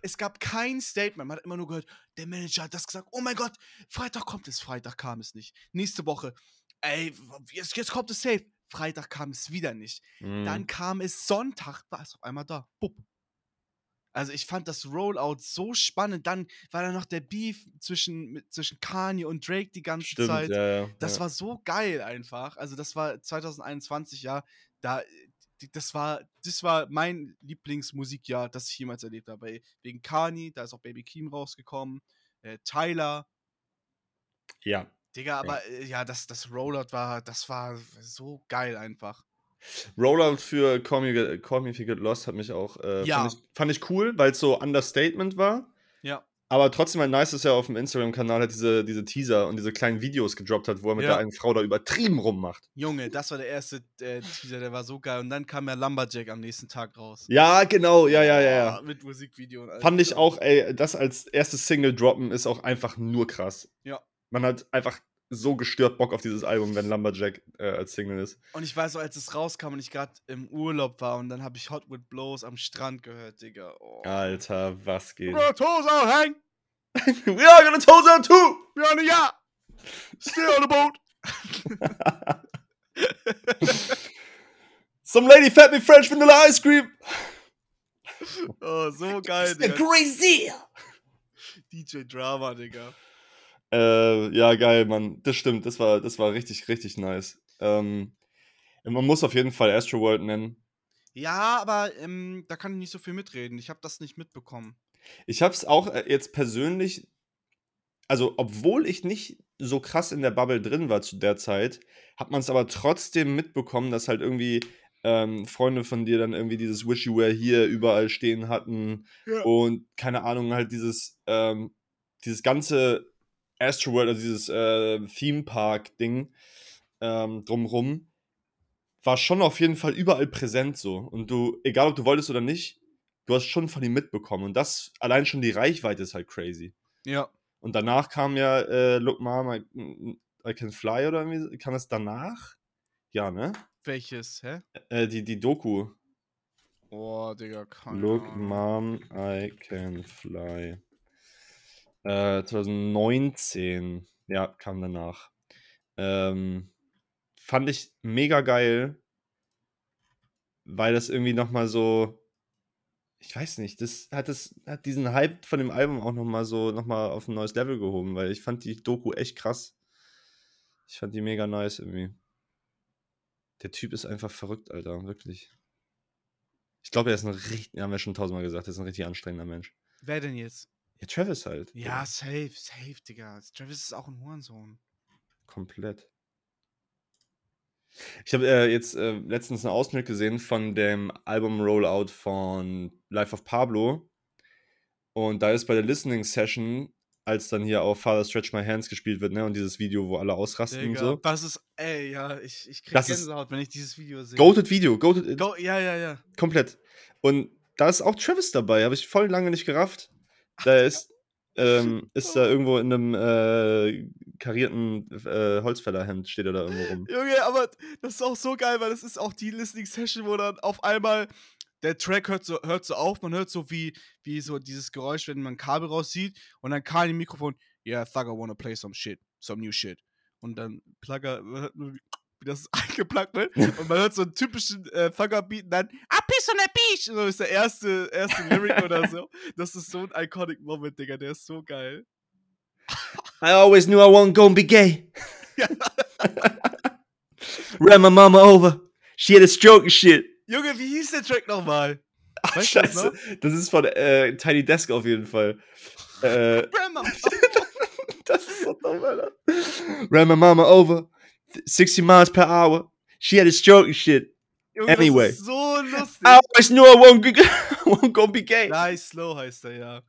es gab kein Statement. Man hat immer nur gehört, der Manager hat das gesagt, oh mein Gott, Freitag kommt es, Freitag kam es nicht. Nächste Woche, ey, jetzt, jetzt kommt es safe. Freitag kam es wieder nicht. Mhm. Dann kam es Sonntag, war es auf einmal da. Bupp. Also ich fand das Rollout so spannend. Dann war da noch der Beef zwischen, mit, zwischen Kanye und Drake die ganze Stimmt, Zeit. ja, ja. Das ja. war so geil einfach. Also das war 2021, ja, da die- das war das war mein Lieblingsmusikjahr, das ich jemals erlebt habe. Wegen Kani, da ist auch Baby Keem rausgekommen, äh, Tyler, ja. Digga, aber äh, ja, das das Rollout war, das war so geil einfach. Rollout für Call Me, Call Me If You Get Lost hat mich auch, äh, Ja. fand, ich, fand ich cool, weil es so Understatement war. Ja. Aber trotzdem halt nice, dass er auf dem Instagram-Kanal halt diese, diese Teaser und diese kleinen Videos gedroppt hat, wo er mit Ja. der einen Frau da übertrieben rummacht. Junge, das war der erste äh, Teaser, der war so geil und dann kam ja Lumberjack am nächsten Tag raus. Ja, genau, ja, ja, ja, ja. Mit Musikvideo und allem. Fand ich auch, ey, das als erstes Single droppen ist auch einfach nur krass. Ja. Man hat einfach so gestört Bock auf dieses Album, wenn Lumberjack äh, als Single ist. Und ich weiß auch, als es rauskam und ich gerade im Urlaub war und dann habe ich Hot with Blows am Strand gehört, Digga. Oh. Alter, was geht? Bro, Toes out, hang! We are gonna toes out too! We're on the yacht! Still on the boat! Some lady fed me French vanilla ice cream! oh, so geil, It's a Digga. crazy! DJ Drama, Digga. Äh, ja, geil, Mann. Das stimmt, das war, das war richtig, richtig nice. Ähm, man muss auf jeden Fall Astroworld nennen. Ja, aber ähm, da kann ich nicht so viel mitreden. Ich habe das nicht mitbekommen. Ich hab's auch äh, jetzt persönlich, also obwohl ich nicht so krass in der Bubble drin war zu der Zeit, hat man es aber trotzdem mitbekommen, dass halt irgendwie ähm, Freunde von dir dann irgendwie dieses Wish You Were Here überall stehen hatten Ja. und keine Ahnung, halt dieses, ähm, dieses ganze Astroworld, also dieses äh, Theme Park-Ding ähm, drumrum, war schon auf jeden Fall überall präsent so. Und du, egal ob du wolltest oder nicht, du hast schon von ihm mitbekommen. Und das, allein schon die Reichweite ist halt crazy. Ja. Und danach kam ja äh, Look Mom, I, I Can Fly oder irgendwie, kam das danach? Ja, ne? Welches, hä? Äh, die, die Doku. Oh, Digga, keine Look. Mom, I Can Fly. Äh, 2019, ja, kam danach. Ähm, fand ich mega geil, weil das irgendwie nochmal so, ich weiß nicht, das hat, das hat diesen Hype von dem Album auch nochmal so, nochmal auf ein neues Level gehoben, weil ich fand die Doku echt krass. Ich fand die mega nice irgendwie. Der Typ ist einfach verrückt, Alter, wirklich. Ich glaube, er ist ein richtig, haben wir schon tausendmal gesagt, er ist ein richtig anstrengender Mensch. Wer denn jetzt? Ja, Travis halt. Ja, safe, safe, Digga. Travis ist auch ein Hurensohn. Komplett. Ich habe äh, jetzt äh, letztens einen Ausschnitt gesehen von dem Album-Rollout von Life of Pablo. Und da ist bei der Listening Session, als dann hier auf Father Stretch My Hands gespielt wird, ne, und dieses Video, wo alle ausrasten Digga, und so. das ist, ey, ja, ich, ich krieg Das Gänsehaut, wenn ich dieses Video sehe. Goated Video, goated, Go, ja, ja, ja. komplett. Und da ist auch Travis dabei, habe ich voll lange nicht gerafft. Da ist, ähm, ist da irgendwo in einem äh, karierten äh, Holzfällerhemd, steht er da irgendwo rum. Junge, aber das ist auch so geil, weil das ist auch die Listening Session, wo dann auf einmal der Track hört so, hört so auf, man hört so wie, wie so dieses Geräusch, wenn man ein Kabel rauszieht und dann kam im Mikrofon, yeah, Thugger wanna play some shit, some new shit. Und dann Plugger, man hört nur, wie das eingeplagt wird und man hört so einen typischen äh, Thugger-Beat und dann A piece on a beach! So ist der erste, erste Lyric oder so. Das ist so ein iconic Moment, Digga, der ist so geil. I always knew I wasn't gonna be gay. Ran my mama over. She had a stroke and shit. Junge, wie hieß der Track nochmal? Ach, Weißt du das scheiße. Das ist von äh, Tiny Desk auf jeden Fall. Äh, Grandma. das ist so dumm, Alter. Ran my mama over. 60 miles per hour. She had a stroke and shit. Junge, Anyway. Das ist so lustig. I always knew I wasn't, g- wasn't gonna be gay. Nice Slow heißt er, ja.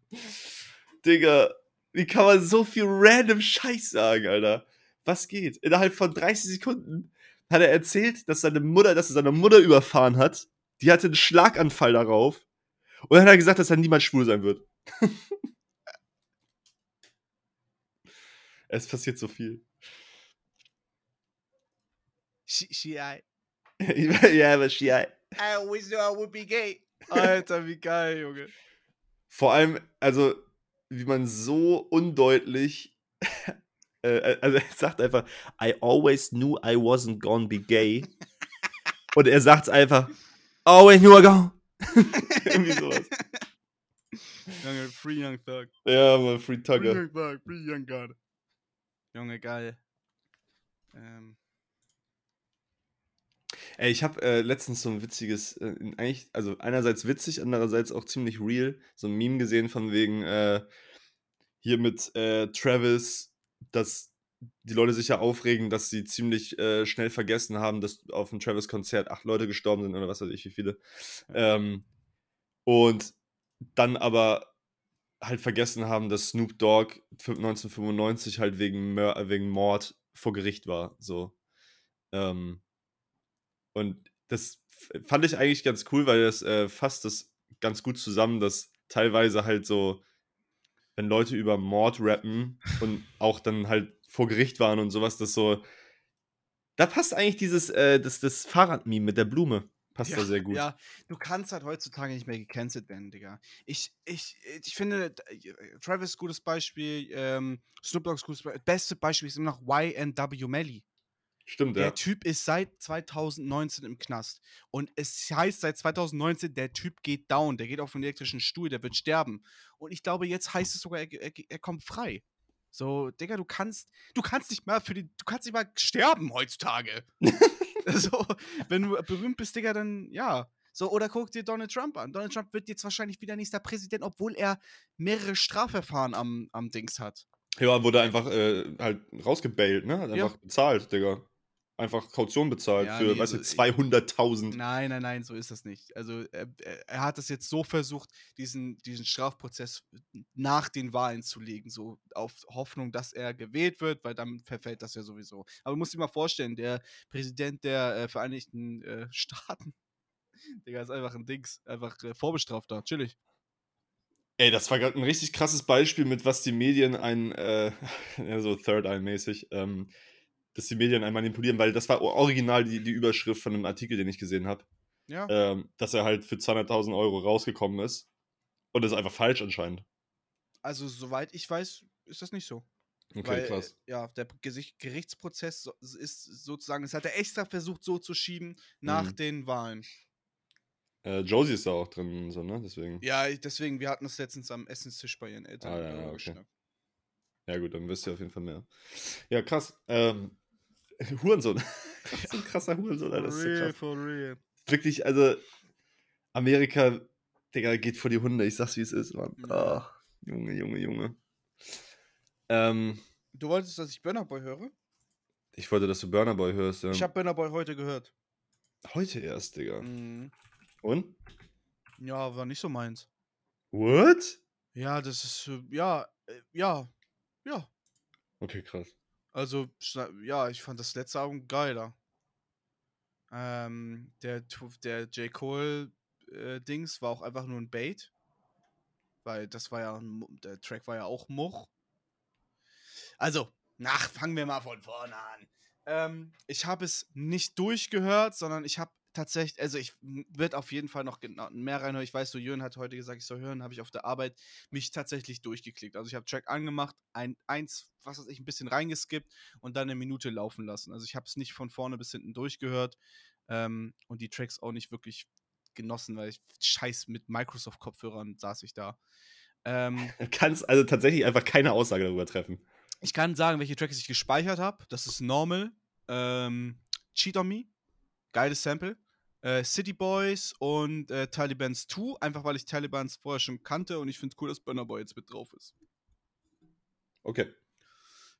Digga, wie kann man so viel random Scheiß sagen, Alter? Was geht? Innerhalb von 30 Sekunden hat er erzählt, dass seine Mutter, dass er seine Mutter überfahren hat. Die hatte einen Schlaganfall darauf. Und dann hat er gesagt, dass er niemals schwul sein wird. es passiert so viel. She, she, I, ja, aber she, I always knew I would be gay. Alter, wie geil, Junge. Vor allem, also, wie man so undeutlich. äh, also, er sagt einfach, I always knew I wasn't gonna be gay. Und er sagt einfach, always knew I gonna. Irgendwie sowas. Junge, Free Young Thug. Ja, mal Free Free Tugger. Young Thug, Free Young God. Junge, geil. Ähm, Ey, ich habe äh, letztens so ein witziges, äh, eigentlich, also einerseits witzig, andererseits auch ziemlich real, so ein Meme gesehen von wegen äh, hier mit äh, Travis, dass die Leute sich ja aufregen, dass sie ziemlich äh, schnell vergessen haben, dass auf dem Travis-Konzert acht Leute gestorben sind oder was weiß ich, wie viele. Ähm, und dann aber halt vergessen haben, dass Snoop Dogg 1995 halt wegen, Mör wegen Mord vor Gericht war. So. Ähm, und das fand ich eigentlich ganz cool, weil das äh, fasst das ganz gut zusammen, dass teilweise halt so, wenn Leute über Mord rappen und auch dann halt vor Gericht waren und sowas, das so. Da passt eigentlich dieses, äh, das, das Fahrradmeme mit der Blume. Passt da sehr gut. Ja, du kannst halt heutzutage nicht mehr gecancelt werden, Digga. Ich, ich, ich finde, Travis gutes Beispiel, ähm, Snoop Dogg's gutes Beispiel. Beste Beispiel ist immer noch YNW Melly. Stimmt, Der ja. Typ ist seit 2019 im Knast. Und es heißt seit 2019, der Typ geht down, der geht auf den elektrischen Stuhl, der wird sterben. Und ich glaube, jetzt heißt es sogar, er, er, er kommt frei. So, Digga, du kannst, du kannst nicht mal für die, du kannst nicht mal sterben heutzutage. so, wenn du berühmt bist, Digga, dann ja. So, oder guck dir Donald Trump an. Donald Trump wird jetzt wahrscheinlich wieder nächster Präsident, obwohl er mehrere Strafverfahren am, am Dings hat. Ja, wurde einfach äh, halt rausgebailt, ne? Hat Ja. einfach bezahlt, Digga. Einfach Kaution bezahlt Ja, für, nee, weißt du, also ich- 200.000. Nein, nein, nein, so ist das nicht. Also er, er- er hat es jetzt so versucht, diesen, diesen Strafprozess nach den Wahlen zu legen, so auf Hoffnung, dass er gewählt wird, weil dann verfällt das ja sowieso. Aber du musst dir mal vorstellen, der Präsident der äh, Vereinigten äh, Staaten, Digga, ist einfach ein Dings, einfach äh, vorbestrafter, chillig. Ey, das war gerade ein richtig krasses Beispiel, mit was die Medien ein, äh, so Third Eye-mäßig, ähm, dass die Medien einen manipulieren, weil das war original die, die Überschrift von einem Artikel, den ich gesehen habe, Ja. ähm, dass er halt für 200.000 Euro rausgekommen ist. Und das ist einfach falsch anscheinend. Also, soweit ich weiß, ist das nicht so. Okay, Weil, krass. äh, Ja, der Gerichtsprozess ist sozusagen, das hat er extra versucht so zu schieben nach Mhm. den Wahlen. Äh, Josie ist da auch drin so, ne? Deswegen. Ja, deswegen, wir hatten das letztens am Essenstisch bei ihren Eltern. Ah, ja, ja, okay. Ja, gut, dann wisst ihr auf jeden Fall mehr. Ja, krass. Ähm, Hurensohn. so ein krasser Hurensohn, Alter. So krass. for real. Wirklich, also, Amerika, Digga, geht vor die Hunde. Ich sag's, wie es ist, Mann. Ja. Ach, Junge, Junge, Junge. Ähm, Du wolltest, dass ich Burner Boy höre? ich wollte, dass du Burner Boy hörst. Ähm, Ich habe Burner Boy heute gehört. heute erst, Digga. Mhm. Und? Ja, war nicht so meins. What? Ja, das ist, äh, ja, äh, ja, ja. Okay, krass. Also, ja, ich fand das letzte Album geiler. Ähm, der, der J. Cole äh, war auch einfach nur ein Bait. Weil das war ja, der Track war ja auch Much. Also, nach, fangen wir mal von vorne an. Ähm, ich habe es nicht durchgehört, sondern ich habe tatsächlich, also ich wird auf jeden Fall noch mehr reinhören. Ich weiß, so Jürgen hat heute gesagt, ich soll hören, habe ich auf der Arbeit mich tatsächlich durchgeklickt. Also ich habe Track angemacht, ein, eins, was weiß ich, ein bisschen reingeskippt und dann eine Minute laufen lassen. Also ich habe es nicht von vorne bis hinten durchgehört ähm, und die Tracks auch nicht wirklich genossen, weil ich scheiß mit Microsoft-Kopfhörern saß ich da. Ähm, du kannst also tatsächlich einfach keine Aussage darüber treffen. Ich kann sagen, welche Tracks ich gespeichert habe. Das ist Normal, ähm, Cheat on Me, geiles Sample. Äh, City Boys und äh, Talibans 2, einfach weil ich Talibans vorher schon kannte und ich finde es cool, dass Burner Boy jetzt mit drauf ist. Okay.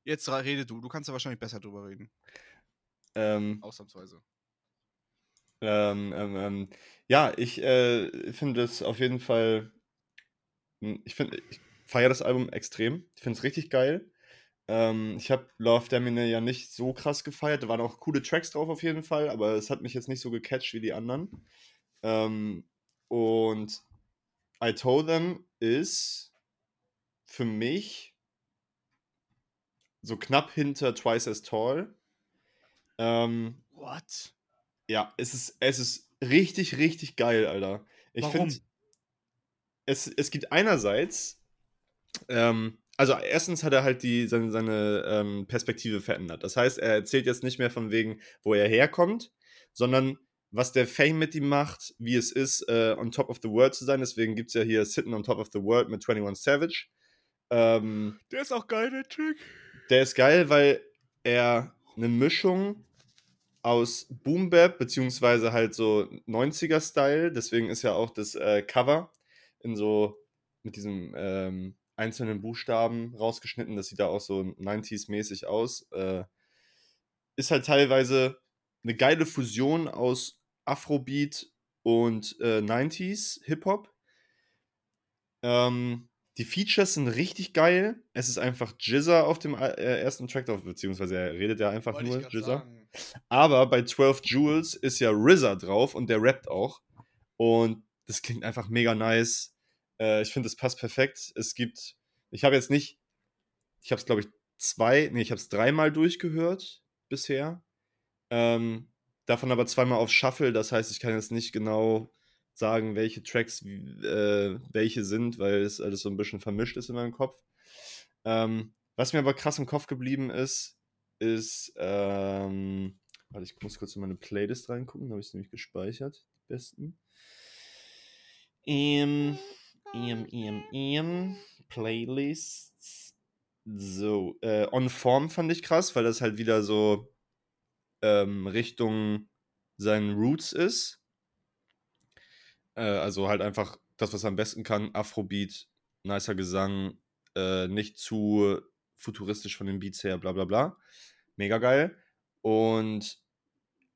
Jetzt rede du, du kannst ja wahrscheinlich besser drüber reden. Ähm, Ausnahmsweise. Ähm, ähm, ähm, ja, ich äh, finde es auf jeden Fall. Hm, ich finde, ich feiere das Album extrem. Ich finde es richtig geil. Ähm, ich habe Love Damine ja nicht so krass gefeiert. Da waren auch coole Tracks drauf auf jeden Fall, aber es hat mich jetzt nicht so gecatcht wie die anderen. Ähm, und I Told Them ist für mich so knapp hinter Twice as Tall. Ähm, What? Ja, es ist, es ist richtig, richtig geil, Alter. Ich finde, es, es gibt einerseits, ähm, also erstens hat er halt die, seine, seine ähm, Perspektive verändert. Das heißt, er erzählt jetzt nicht mehr von wegen, wo er herkommt, sondern was der Fame mit ihm macht, wie es ist, äh, on top of the world zu sein. Deswegen gibt es ja hier Sitting on top of the world mit 21 Savage. Ähm, der ist auch geil, der Trick. Der ist geil, weil er eine Mischung aus Boom Bap, beziehungsweise halt so 90er-Style. Deswegen ist ja auch das äh, Cover in so mit diesem ähm, einzelnen Buchstaben rausgeschnitten. Das sieht da auch so 90s-mäßig aus. Äh, ist halt teilweise eine geile Fusion aus Afrobeat und äh, 90s Hip-Hop. Ähm, die Features sind richtig geil. Es ist einfach Jizza auf dem äh, ersten Track drauf, beziehungsweise er redet ja einfach Wollte nur Jizza. Aber bei 12 Jewels ist ja RZA drauf und der rappt auch. Und das klingt einfach mega nice. Äh, ich finde, das passt perfekt. Es gibt, ich habe jetzt nicht, ich habe es glaube ich zwei, nee, ich habe es dreimal durchgehört bisher. Ähm, davon aber zweimal auf Shuffle, das heißt, ich kann jetzt nicht genau sagen, welche Tracks äh, welche sind, weil es alles so ein bisschen vermischt ist in meinem Kopf. Ähm, was mir aber krass im Kopf geblieben ist, ist, ähm, warte, ich muss kurz in meine Playlist reingucken, da habe ich es nämlich gespeichert, die besten. Ähm, ähm, ähm, ähm, Playlists. So, äh, On Form fand ich krass, weil das halt wieder so ähm, Richtung seinen Roots ist. Äh, also halt einfach das, was er am besten kann. Afrobeat, nicer Gesang, äh, nicht zu futuristisch von den Beats her, bla bla bla. Mega geil. Und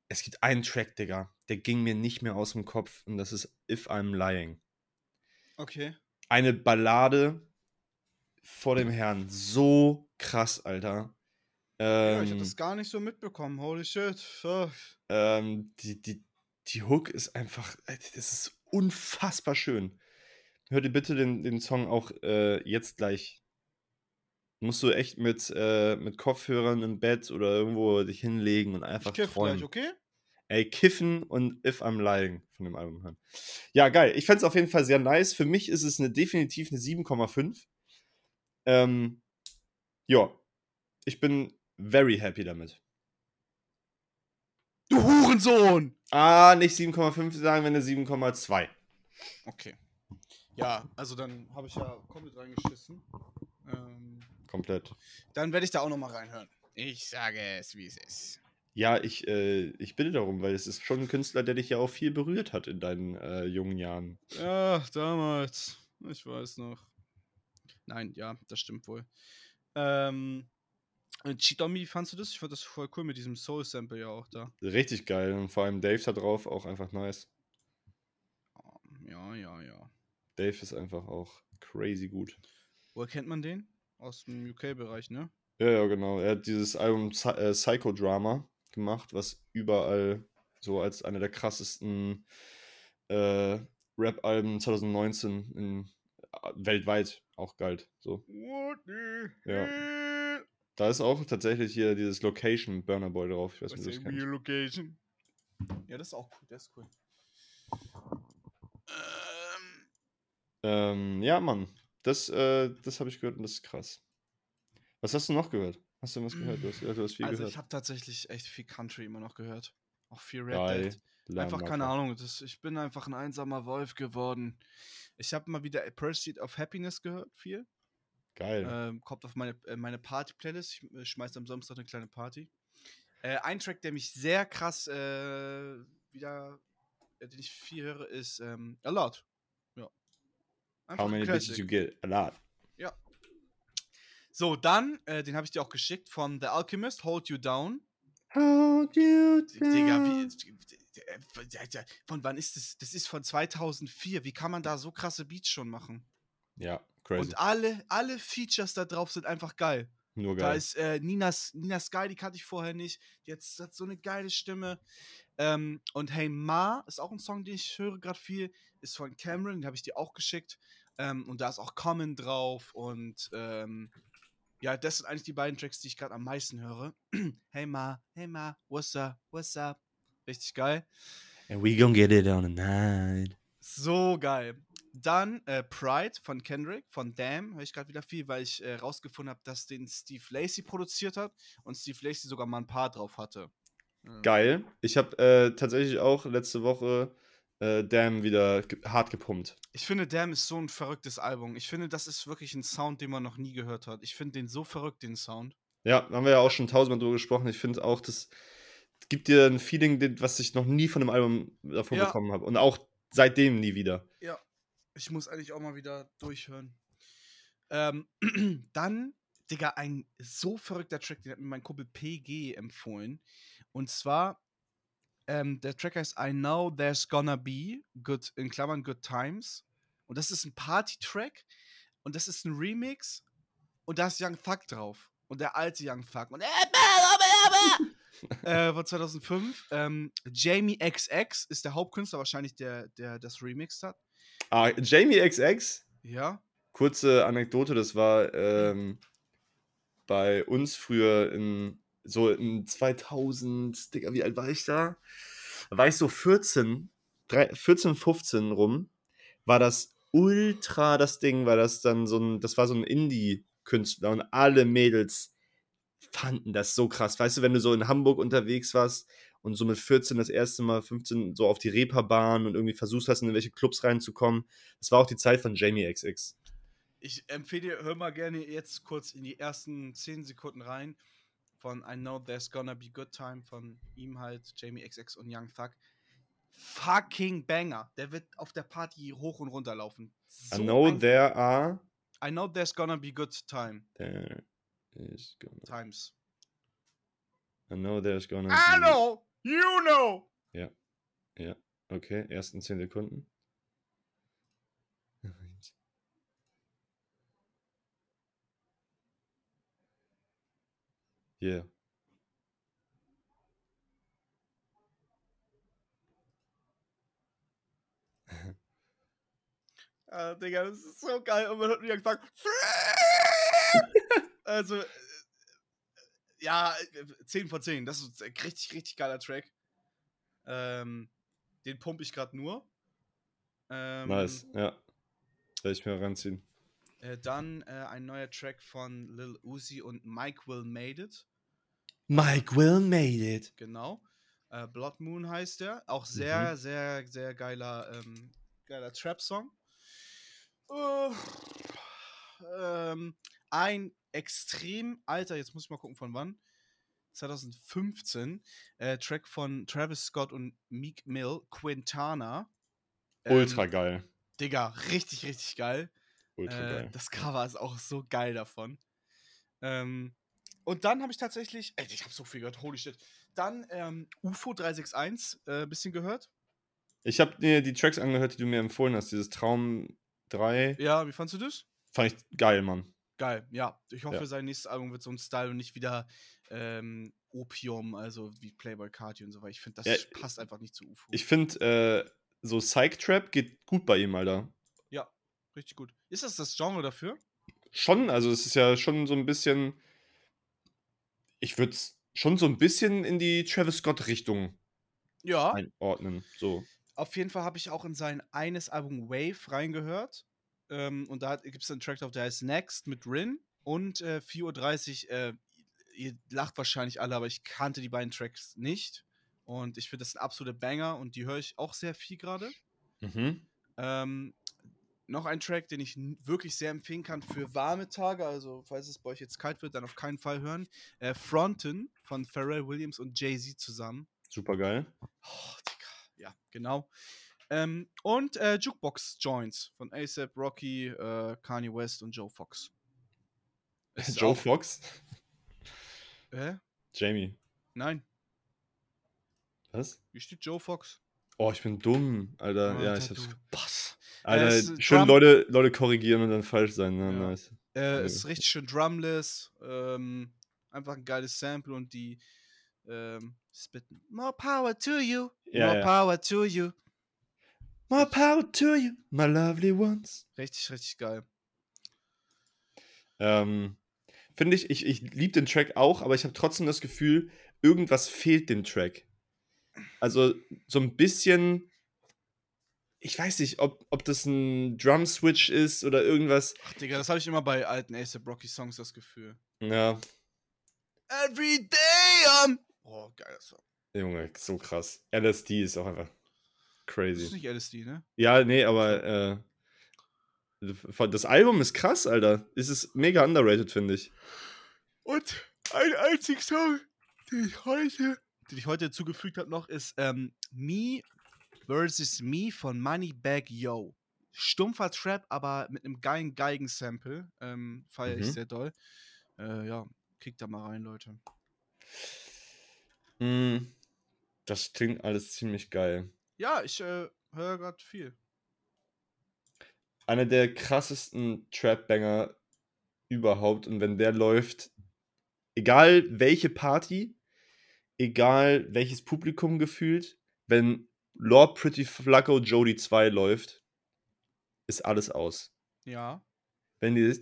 es gibt einen Track, Digga, der ging mir nicht mehr aus dem Kopf und das ist If I'm Lying. Okay. Eine Ballade vor dem Herrn. So krass, Alter. Ähm, ja, ich hab das ähm gar nicht so mitbekommen. Holy shit. Ähm, die, die, die Hook ist einfach, das ist unfassbar schön. Hör dir bitte den, den Song auch äh, jetzt gleich. Musst du echt mit, äh, mit Kopfhörern im Bett oder irgendwo dich hinlegen und einfach ich träumen. Gleich, okay? Ey, Kiffen und If I'm Lying von dem Album hören. Ja, geil. Ich fände es auf jeden Fall sehr nice. Für mich ist es eine, definitiv eine 7,5. Ähm, ja, ich bin very happy damit. Du Hurensohn! Ah, nicht 7,5 sagen wir eine 7,2. Okay. Ja, also dann habe ich ja komplett reingeschissen. Ähm, komplett. Dann werde ich da auch nochmal reinhören. Ich sage es, wie es ist. Ja, ich, äh, ich bitte darum, weil es ist schon ein Künstler, der dich ja auch viel berührt hat in deinen äh, jungen Jahren. Ja, damals. Ich weiß noch. Nein, ja, das stimmt wohl. Ähm, Chitomi, wie fandst du das? Ich fand das voll cool mit diesem Soul-Sample ja auch da. Richtig geil und vor allem Dave da drauf auch einfach nice. Ja, ja, ja. Dave ist einfach auch crazy gut. Woher kennt man den? Aus dem UK-Bereich, ne? Ja, ja, genau. Er hat dieses Album äh, Psychodrama gemacht, was überall so als einer der krassesten äh, Rap-Alben 2019 in, äh, weltweit auch galt. So. Ja. Da ist auch tatsächlich hier dieses Location Burner Boy drauf. Ich weiß nicht, wie das Location? Ja, das ist auch cool. Das ist cool. Ähm, Ähm, ja, Mann. Das, äh, das habe ich gehört und das ist krass. Was hast du noch gehört? Hast du was gehört? Du hast, du hast viel also gehört. ich habe tatsächlich echt viel Country immer noch gehört. Auch viel Red Geil. Dead. Einfach keine. Ahnung. Das, ich bin einfach ein einsamer Wolf geworden. Ich habe mal wieder A Pursuit of Happiness gehört, viel. Geil. Ähm, kommt auf meine, äh, meine Party-Playlist. Ich äh, schmeiß am Samstag eine kleine Party. Äh, ein Track, der mich sehr krass äh, wieder, äh, den ich viel höre, ist ähm, A Lot. Ja. Einfach How many bitches you get? A lot. So, dann, äh, den habe ich dir auch geschickt von The Alchemist, Hold You Down. Hold you Digga, wie, äh, von wann ist das? Das ist von 2004. Wie kann man da so krasse Beats schon machen? Ja, crazy. Und alle, alle Features da drauf sind einfach geil. Nur Da geil. ist äh, Nina, Nina Sky, die kannte ich vorher nicht. Die hat, hat so eine geile Stimme. Ähm, und Hey Ma ist auch ein Song, den ich höre gerade viel. Ist von Cameron, den habe ich dir auch geschickt. Ähm, und da ist auch Common drauf. Und ähm, ja, das sind eigentlich die beiden Tracks, die ich gerade am meisten höre. hey Ma, hey Ma, what's up, what's up. Richtig geil. And we gonna get it on a night. So geil. Dann äh, Pride von Kendrick, von Damn, höre ich gerade wieder viel, weil ich äh, rausgefunden habe, dass den Steve Lacey produziert hat und Steve Lacey sogar mal ein paar drauf hatte. Geil. Ich habe äh, tatsächlich auch letzte Woche äh, Damn wieder ge hart gepumpt. Ich finde, Damn ist so ein verrücktes Album. Ich finde, das ist wirklich ein Sound, den man noch nie gehört hat. Ich finde den so verrückt, den Sound. Ja, haben wir ja auch schon tausendmal drüber gesprochen. Ich finde auch, das gibt dir ein Feeling, was ich noch nie von einem Album davon Ja. bekommen habe. Und auch seitdem nie wieder. Ja. Ich muss eigentlich auch mal wieder durchhören. Ähm, dann, Digga, ein so verrückter Track, den hat mir mein Kumpel PG empfohlen. Und zwar, ähm, der Track heißt I Know There's Gonna Be, good, in Klammern Good Times. Und das ist ein Party-Track. Und das ist ein Remix. Und da ist Young Thug drauf. Und der alte Young Thug. Und äh, von 2005. Ähm, Jamie XX ist der Hauptkünstler, wahrscheinlich der, der das remixed hat. Ah, Jamie XX, Ja. kurze Anekdote, das war ähm, bei uns früher in so in 2000, Digga, wie alt war ich da? Da war ich so 14, drei- 14, 15 rum, war das ultra das Ding, weil das dann so ein, das war so ein Indie-Künstler und alle Mädels fanden das so krass. Weißt du, wenn du so in Hamburg unterwegs warst und so mit 14 das erste Mal, 15 so auf die Reeperbahn und irgendwie versucht hast, in welche Clubs reinzukommen, das war auch die Zeit von Jamie XX. Ich empfehle dir, hör mal gerne jetzt kurz in die ersten 10 Sekunden rein von I Know There's Gonna Be Good Time von ihm halt, Jamie XX und Young Thug. Fucking Banger. Der wird auf der Party hoch und runter laufen. I So know ein- there are. I know there's gonna be good time. There is gonna. Times. I know there's gonna I be. know! You know! Okay, ersten 10 Sekunden. Yeah. Ah, Digga, das ist so geil. Und man hat Young Thug. also, äh, ja, äh, 10 von 10. Das ist ein richtig, richtig geiler Track. Ähm, den pump ich gerade nur. Ähm, Nice, ja. Werde ich mir ranziehen. Äh, dann äh, ein neuer Track von Lil Uzi und Mike Will Made It. Mike Will made it. Genau. Äh, Blood Moon heißt der. Auch sehr, Mhm. sehr, sehr geiler, ähm, geiler Trap-Song. Äh, ähm, ein extrem alter, jetzt muss ich mal gucken von wann. 2015. Äh, Track von Travis Scott und Meek Mill, Quintana. Ähm, Ultra geil. Digga, richtig, richtig geil. Ultra Äh, geil. das Cover ist auch so geil davon. Ähm, und dann habe ich tatsächlich, ey, ich habe so viel gehört, holy shit. Dann ähm, UFO 361, äh, bisschen gehört. Ich habe mir die Tracks angehört, die du mir empfohlen hast. Dieses Traum 3. Ja, wie fandst du das? Fand ich geil, Mann. Geil, ja. Ich hoffe, Ja. sein nächstes Album wird so ein Style und nicht wieder ähm, Opium, also wie Playboy Carti und so weiter. Ich finde, das Ja, passt einfach nicht zu UFO. Ich finde, äh, so Psych-Trap geht gut bei ihm, Alter. ja, richtig gut. Ist das das Genre dafür? Schon, also es ist ja schon so ein bisschen. Ich würde es schon so ein bisschen in die Travis Scott-Richtung Ja. einordnen. So. Auf jeden Fall habe ich auch in sein eines Album Wave reingehört. Ähm, und da gibt es einen Track drauf, der heißt Next mit Rin. Und äh, 4.30 Uhr, äh, ihr lacht wahrscheinlich alle, aber ich kannte die beiden Tracks nicht. Und ich finde das ein absoluter Banger und die höre ich auch sehr viel gerade. Mhm. Ähm, noch ein Track, den ich wirklich sehr empfehlen kann für warme Tage. Also, falls es bei euch jetzt kalt wird, dann auf keinen Fall hören. Äh, Fronten von Pharrell Williams und Jay-Z zusammen. Super geil. Oh. Ja, genau. Ähm, und äh, Jukebox Joints von ASAP, Rocky, äh, Kanye West und Joe Fox. Ist Joe Fox? Hä? Jamie. Nein, Was? hier steht Joe Fox. Oh, ich bin dumm, Alter. ja, ich Alter, hab's. Boss. Alter, schön Drum- Leute, Leute korrigieren und dann falsch sein. Ne? Ja. Nice. Äh, ist richtig schön drumless. Ähm, einfach ein geiles Sample und die ähm, spitten. More power to you. Ja, more ja. power to you. More power to you, my lovely ones. Richtig, richtig geil. Ähm, Finde ich, ich, ich liebe den Track auch, aber ich habe trotzdem das Gefühl, irgendwas fehlt dem Track. Also so ein bisschen, ich weiß nicht, ob, ob das ein Drum-Switch ist oder irgendwas. Ach, Digga, das habe ich immer bei alten ASAP Rocky Songs das Gefühl. Ja, Every day I'm. Oh, geiler Song. Junge, so krass. LSD ist auch einfach Das ist crazy. nicht LSD, ne? Ja, nee, aber äh, das Album ist krass, Alter. Es ist mega underrated, finde ich. Und ein einziger Song, den ich heute, den ich heute zugefügt habe noch, ist ähm, Me vs. Me von Moneybag Yo. Stumpfer Trap, aber mit einem geilen Geigensample. Ähm, Feiere ich Mhm. sehr doll. Äh, ja, klickt da mal rein, Leute. Mm, das klingt alles ziemlich geil. Ja, ich äh, höre gerade viel. Einer der krassesten Trap-Banger überhaupt. Und wenn der läuft, egal welche Party, egal welches Publikum gefühlt, wenn Lord Pretty Flacco Jody 2 läuft, ist alles aus. Ja. Wenn dieses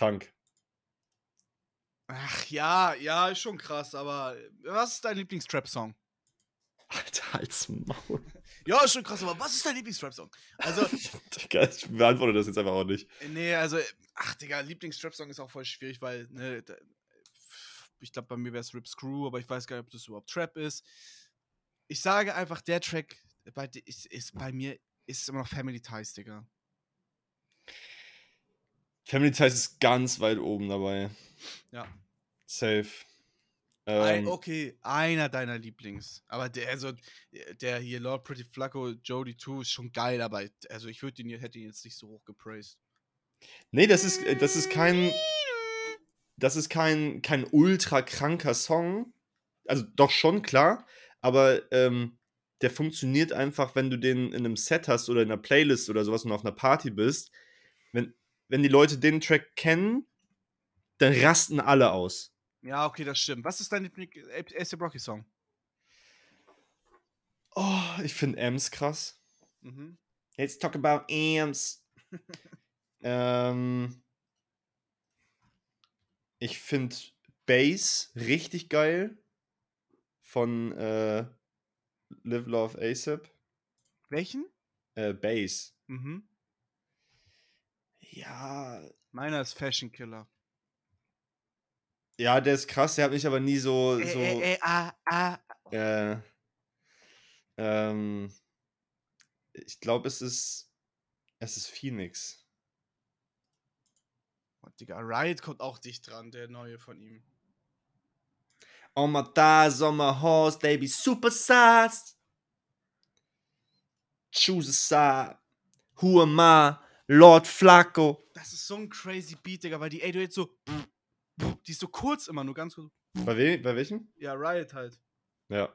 krank. Ach ja, ja, ist schon krass, aber was ist dein Lieblings-Trap-Song? Alter, als Maul. Ja, ist schon krass, aber was ist dein Lieblings-Trap-Song? Also, Digga, ich beantworte das jetzt einfach auch nicht. Nee, also, ach, Digga, Lieblings-Trap-Song ist auch voll schwierig, weil, ne, da, ich glaube, bei mir wäre es Rip Screw, aber ich weiß gar nicht, ob das überhaupt Trap ist. Ich sage einfach, der Track bei, ist, ist bei mir ist immer noch Family Ties, Digga. Family Ties ist ganz weit oben dabei. Ja. Safe. Ein, Ähm, okay, einer deiner Lieblings. Aber der, also, der hier, Lord Pretty Flacco, Jody 2, ist schon geil, aber also ich würde ihn, hätte ihn jetzt nicht so hoch gepraised. Nee, das ist, äh, das ist kein. Das ist kein, kein ultra kranker Song. Also doch schon, klar. Aber ähm, der funktioniert einfach, wenn du den in einem Set hast oder in einer Playlist oder sowas und auf einer Party bist. Wenn, wenn die Leute den Track kennen, dann rasten alle aus. Ja, okay, das stimmt. Was ist dein Lieblings Rocky Song? Oh, ich finde Ems krass. Mhm. Let's talk about Ems. ähm, ich finde Bass richtig geil. Von äh, Live Love ASAP. Welchen? Äh, Bass. Mhm. Ja. Meiner ist Fashion Killer. Ja, der ist krass, der hat mich aber nie so. so Äh, äh, äh, ah, ah. äh, ähm, ich glaube, es ist. Es ist Phoenix. Oh, Digga, Riot kommt auch dicht dran, der neue von ihm. On my thighs, on my horse, they be supersized. Choose a side. Who am I? Lord Flacco. Das ist so ein crazy Beat, Digga, weil die 808 so. Die ist so kurz immer, nur ganz kurz. Bei, we bei welchem? Ja, Riot halt. Ja.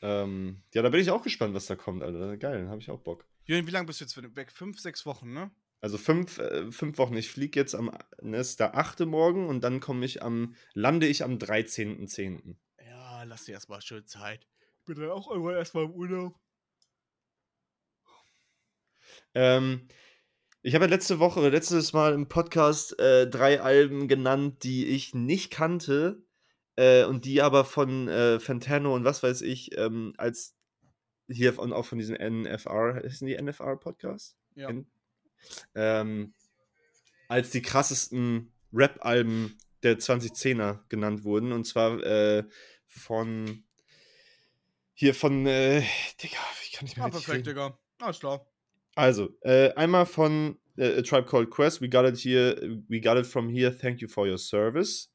Ähm, ja, da bin ich auch gespannt, was da kommt, Alter. Geil, habe ich auch Bock. Jürgen, wie lange bist du jetzt weg? Fünf, sechs Wochen, ne? Also fünf, äh, fünf Wochen. Ich fliege jetzt am, ne, ist der 8. morgen und dann komme ich am, lande ich am 13.10. Ja, lass dir erstmal schön Zeit. Ich bin dann auch irgendwann erstmal im Urlaub. Ähm, Ich habe ja letzte Woche oder letztes Mal im Podcast äh, drei Alben genannt, die ich nicht kannte äh, und die aber von äh, Fantano und was weiß ich ähm, als hier und auch von diesem NFR, ist die NFR-Podcast? Ja. Ähm, als die krassesten Rap-Alben der 2010er genannt wurden. Und zwar äh, von hier von, äh, Digga, ich kann nicht mehr Ah, perfekt, Digga. Alles klar. Also, äh, einmal von äh, A Tribe Called Quest, We Got It Here, We Got It From Here, Thank You For Your Service.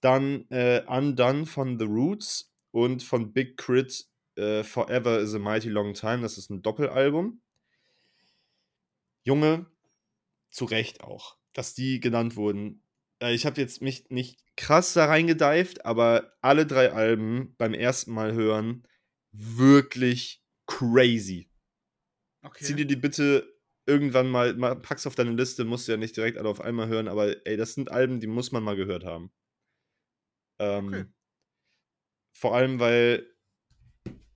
Dann äh, Undone von The Roots und von Big Crit äh, Forever is a Mighty Long Time. Das ist ein Doppelalbum. Junge, zu Recht auch, dass die genannt wurden. Äh, ich habe jetzt mich nicht krass da reingedeift, aber alle drei Alben beim ersten Mal hören wirklich crazy. Okay. Zieh dir die bitte irgendwann mal, mal, pack's auf deine Liste, musst du ja nicht direkt alle auf einmal hören, aber ey, das sind Alben, die muss man mal gehört haben. Ähm, Okay. Vor allem, weil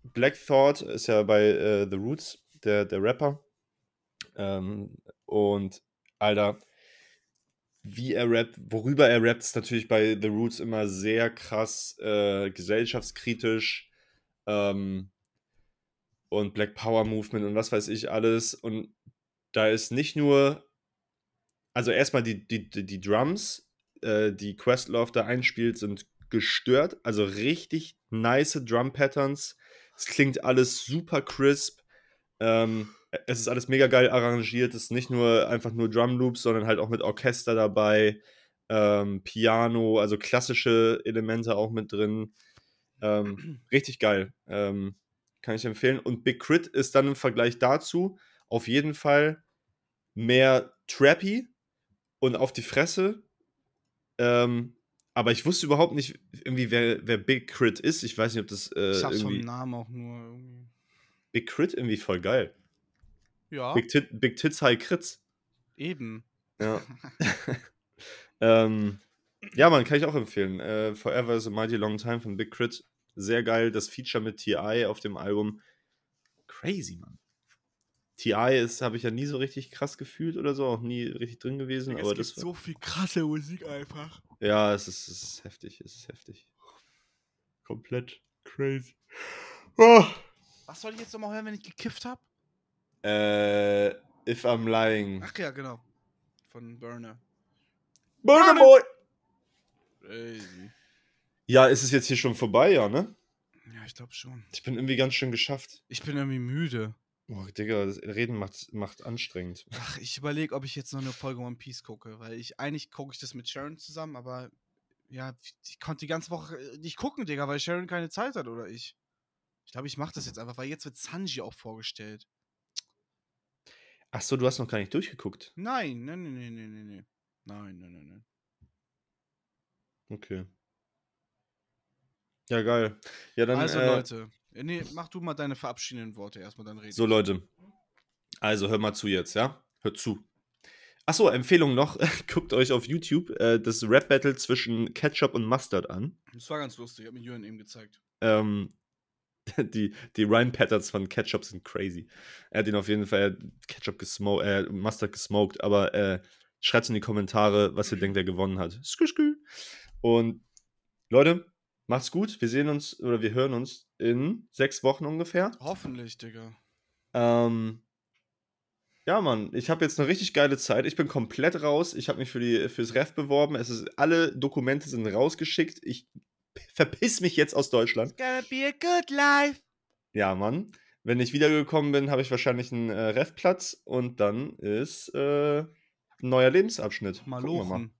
Black Thought ist ja bei äh, The Roots, der, der Rapper. Ähm, und Alter, wie er rappt, worüber er rappt, ist natürlich bei The Roots immer sehr krass äh, gesellschaftskritisch. Ähm, und Black Power Movement und was weiß ich alles. Und da ist nicht nur, also erstmal die, die, die, die Drums, äh, die Questlove da einspielt, sind gestört. Also richtig nice Drum Patterns. Es klingt alles super crisp. Ähm, es ist alles mega geil arrangiert. Es ist nicht nur einfach nur Drum Loops, sondern halt auch mit Orchester dabei. Ähm, Piano, also klassische Elemente auch mit drin. Ähm, richtig geil. Ähm, kann ich empfehlen. Und Big Crit ist dann im Vergleich dazu auf jeden Fall mehr trappy und auf die Fresse. Ähm, aber ich wusste überhaupt nicht, irgendwie, wer, wer Big Crit ist. Ich weiß nicht, ob das äh, ich hab's vom irgendwie. Namen auch nur irgendwie. Big Crit irgendwie voll geil. Ja, Big, Tit, Big Tits High Crits. eben. Ja. ähm, ja, man, kann ich auch empfehlen. Äh, Forever is a Mighty Long Time von Big Crit. Sehr geil. Das Feature mit T.I. auf dem Album. Crazy, Mann. T.I. ist, habe ich ja nie so richtig krass gefühlt oder so, auch nie richtig drin gewesen. Digga, aber es das gibt so viel krasse Musik einfach. Ja, es ist, es ist heftig, es ist heftig. Komplett crazy. Oh. Was soll ich jetzt nochmal hören, wenn ich gekifft habe? Äh, If I'm Lying. Ach ja, genau. Von Burner. Burner Boy! Crazy. Ja, ist es jetzt hier schon vorbei, ja, ne? Ja, ich glaube schon. Ich bin irgendwie ganz schön geschafft. Ich bin irgendwie müde. Boah, Digga, das Reden macht, macht anstrengend. Ach, ich überlege, ob ich jetzt noch eine Folge One Piece gucke, weil ich eigentlich gucke ich das mit Sharon zusammen, aber ja, ich konnte die ganze Woche äh, nicht gucken, Digga, weil Sharon keine Zeit hat oder ich. Ich glaube, ich mache das jetzt einfach, weil jetzt wird Sanji auch vorgestellt. Achso, du hast noch gar nicht durchgeguckt. Nein, nein, nein, nein, nein, nein, nein. Nein, nein, nein, nein. Okay. Ja, geil. Ja, dann. also, äh, Leute, äh, nee, mach du mal deine verabschiedenden Worte erstmal, dann reden. So, Leute. Also, hör mal zu jetzt, ja? Hört zu. Achso, Empfehlung noch. Guckt euch auf YouTube äh, das Rap-Battle zwischen Ketchup und Mustard an. Das war ganz lustig, hat mir Jürgen eben gezeigt. Ähm, die, die Rhyme-Patterns von Ketchup sind crazy. Er hat ihn auf jeden Fall Ketchup gesmoked, äh, Mustard gesmoked, aber äh, schreibt in die Kommentare, was ihr denkt, der gewonnen hat. Skü, skü. Und Leute, macht's gut. Wir sehen uns oder wir hören uns in sechs Wochen ungefähr. Hoffentlich, Digga. Ähm, ja, Mann, ich habe jetzt eine richtig geile Zeit. Ich bin komplett raus. Ich habe mich für die, fürs Ref beworben. Es ist, alle Dokumente sind rausgeschickt. Ich verpiss mich jetzt aus Deutschland. Gonna be a good life. Ja, Mann. Wenn ich wiedergekommen bin, habe ich wahrscheinlich einen äh, Refplatz und dann ist äh, ein neuer Lebensabschnitt. Malochen.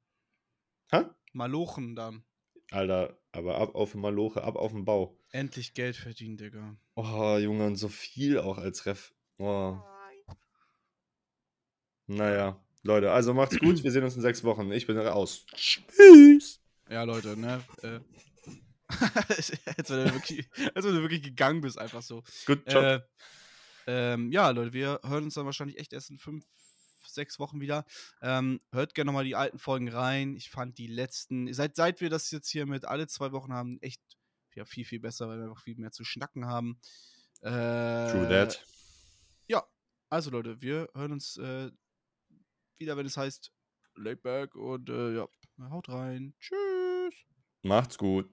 Hä? Malochen dann. Alter, aber ab auf den Maloche, ab auf den Bau. Endlich Geld verdienen, Digga. Oh, Junge, und so viel auch als Ref. Oh. Naja, Leute, also macht's gut. Wir sehen uns in sechs Wochen. Ich bin raus. Tschüss. Ja, Leute, ne? Äh, als, wenn du wirklich, als wenn du wirklich gegangen bist, einfach so. Gut, ciao. Äh, ähm, ja, Leute, wir hören uns dann wahrscheinlich echt erst in fünf, sechs Wochen wieder. Ähm, hört gerne nochmal die alten Folgen rein. Ich fand die letzten, seit, seit wir das jetzt hier mit alle zwei Wochen haben, echt ja, viel, viel besser, weil wir einfach viel mehr zu schnacken haben. Äh, True that. Ja, also Leute, wir hören uns äh, wieder, wenn es heißt Laidback und äh, ja, haut rein. Tschüss. Macht's gut.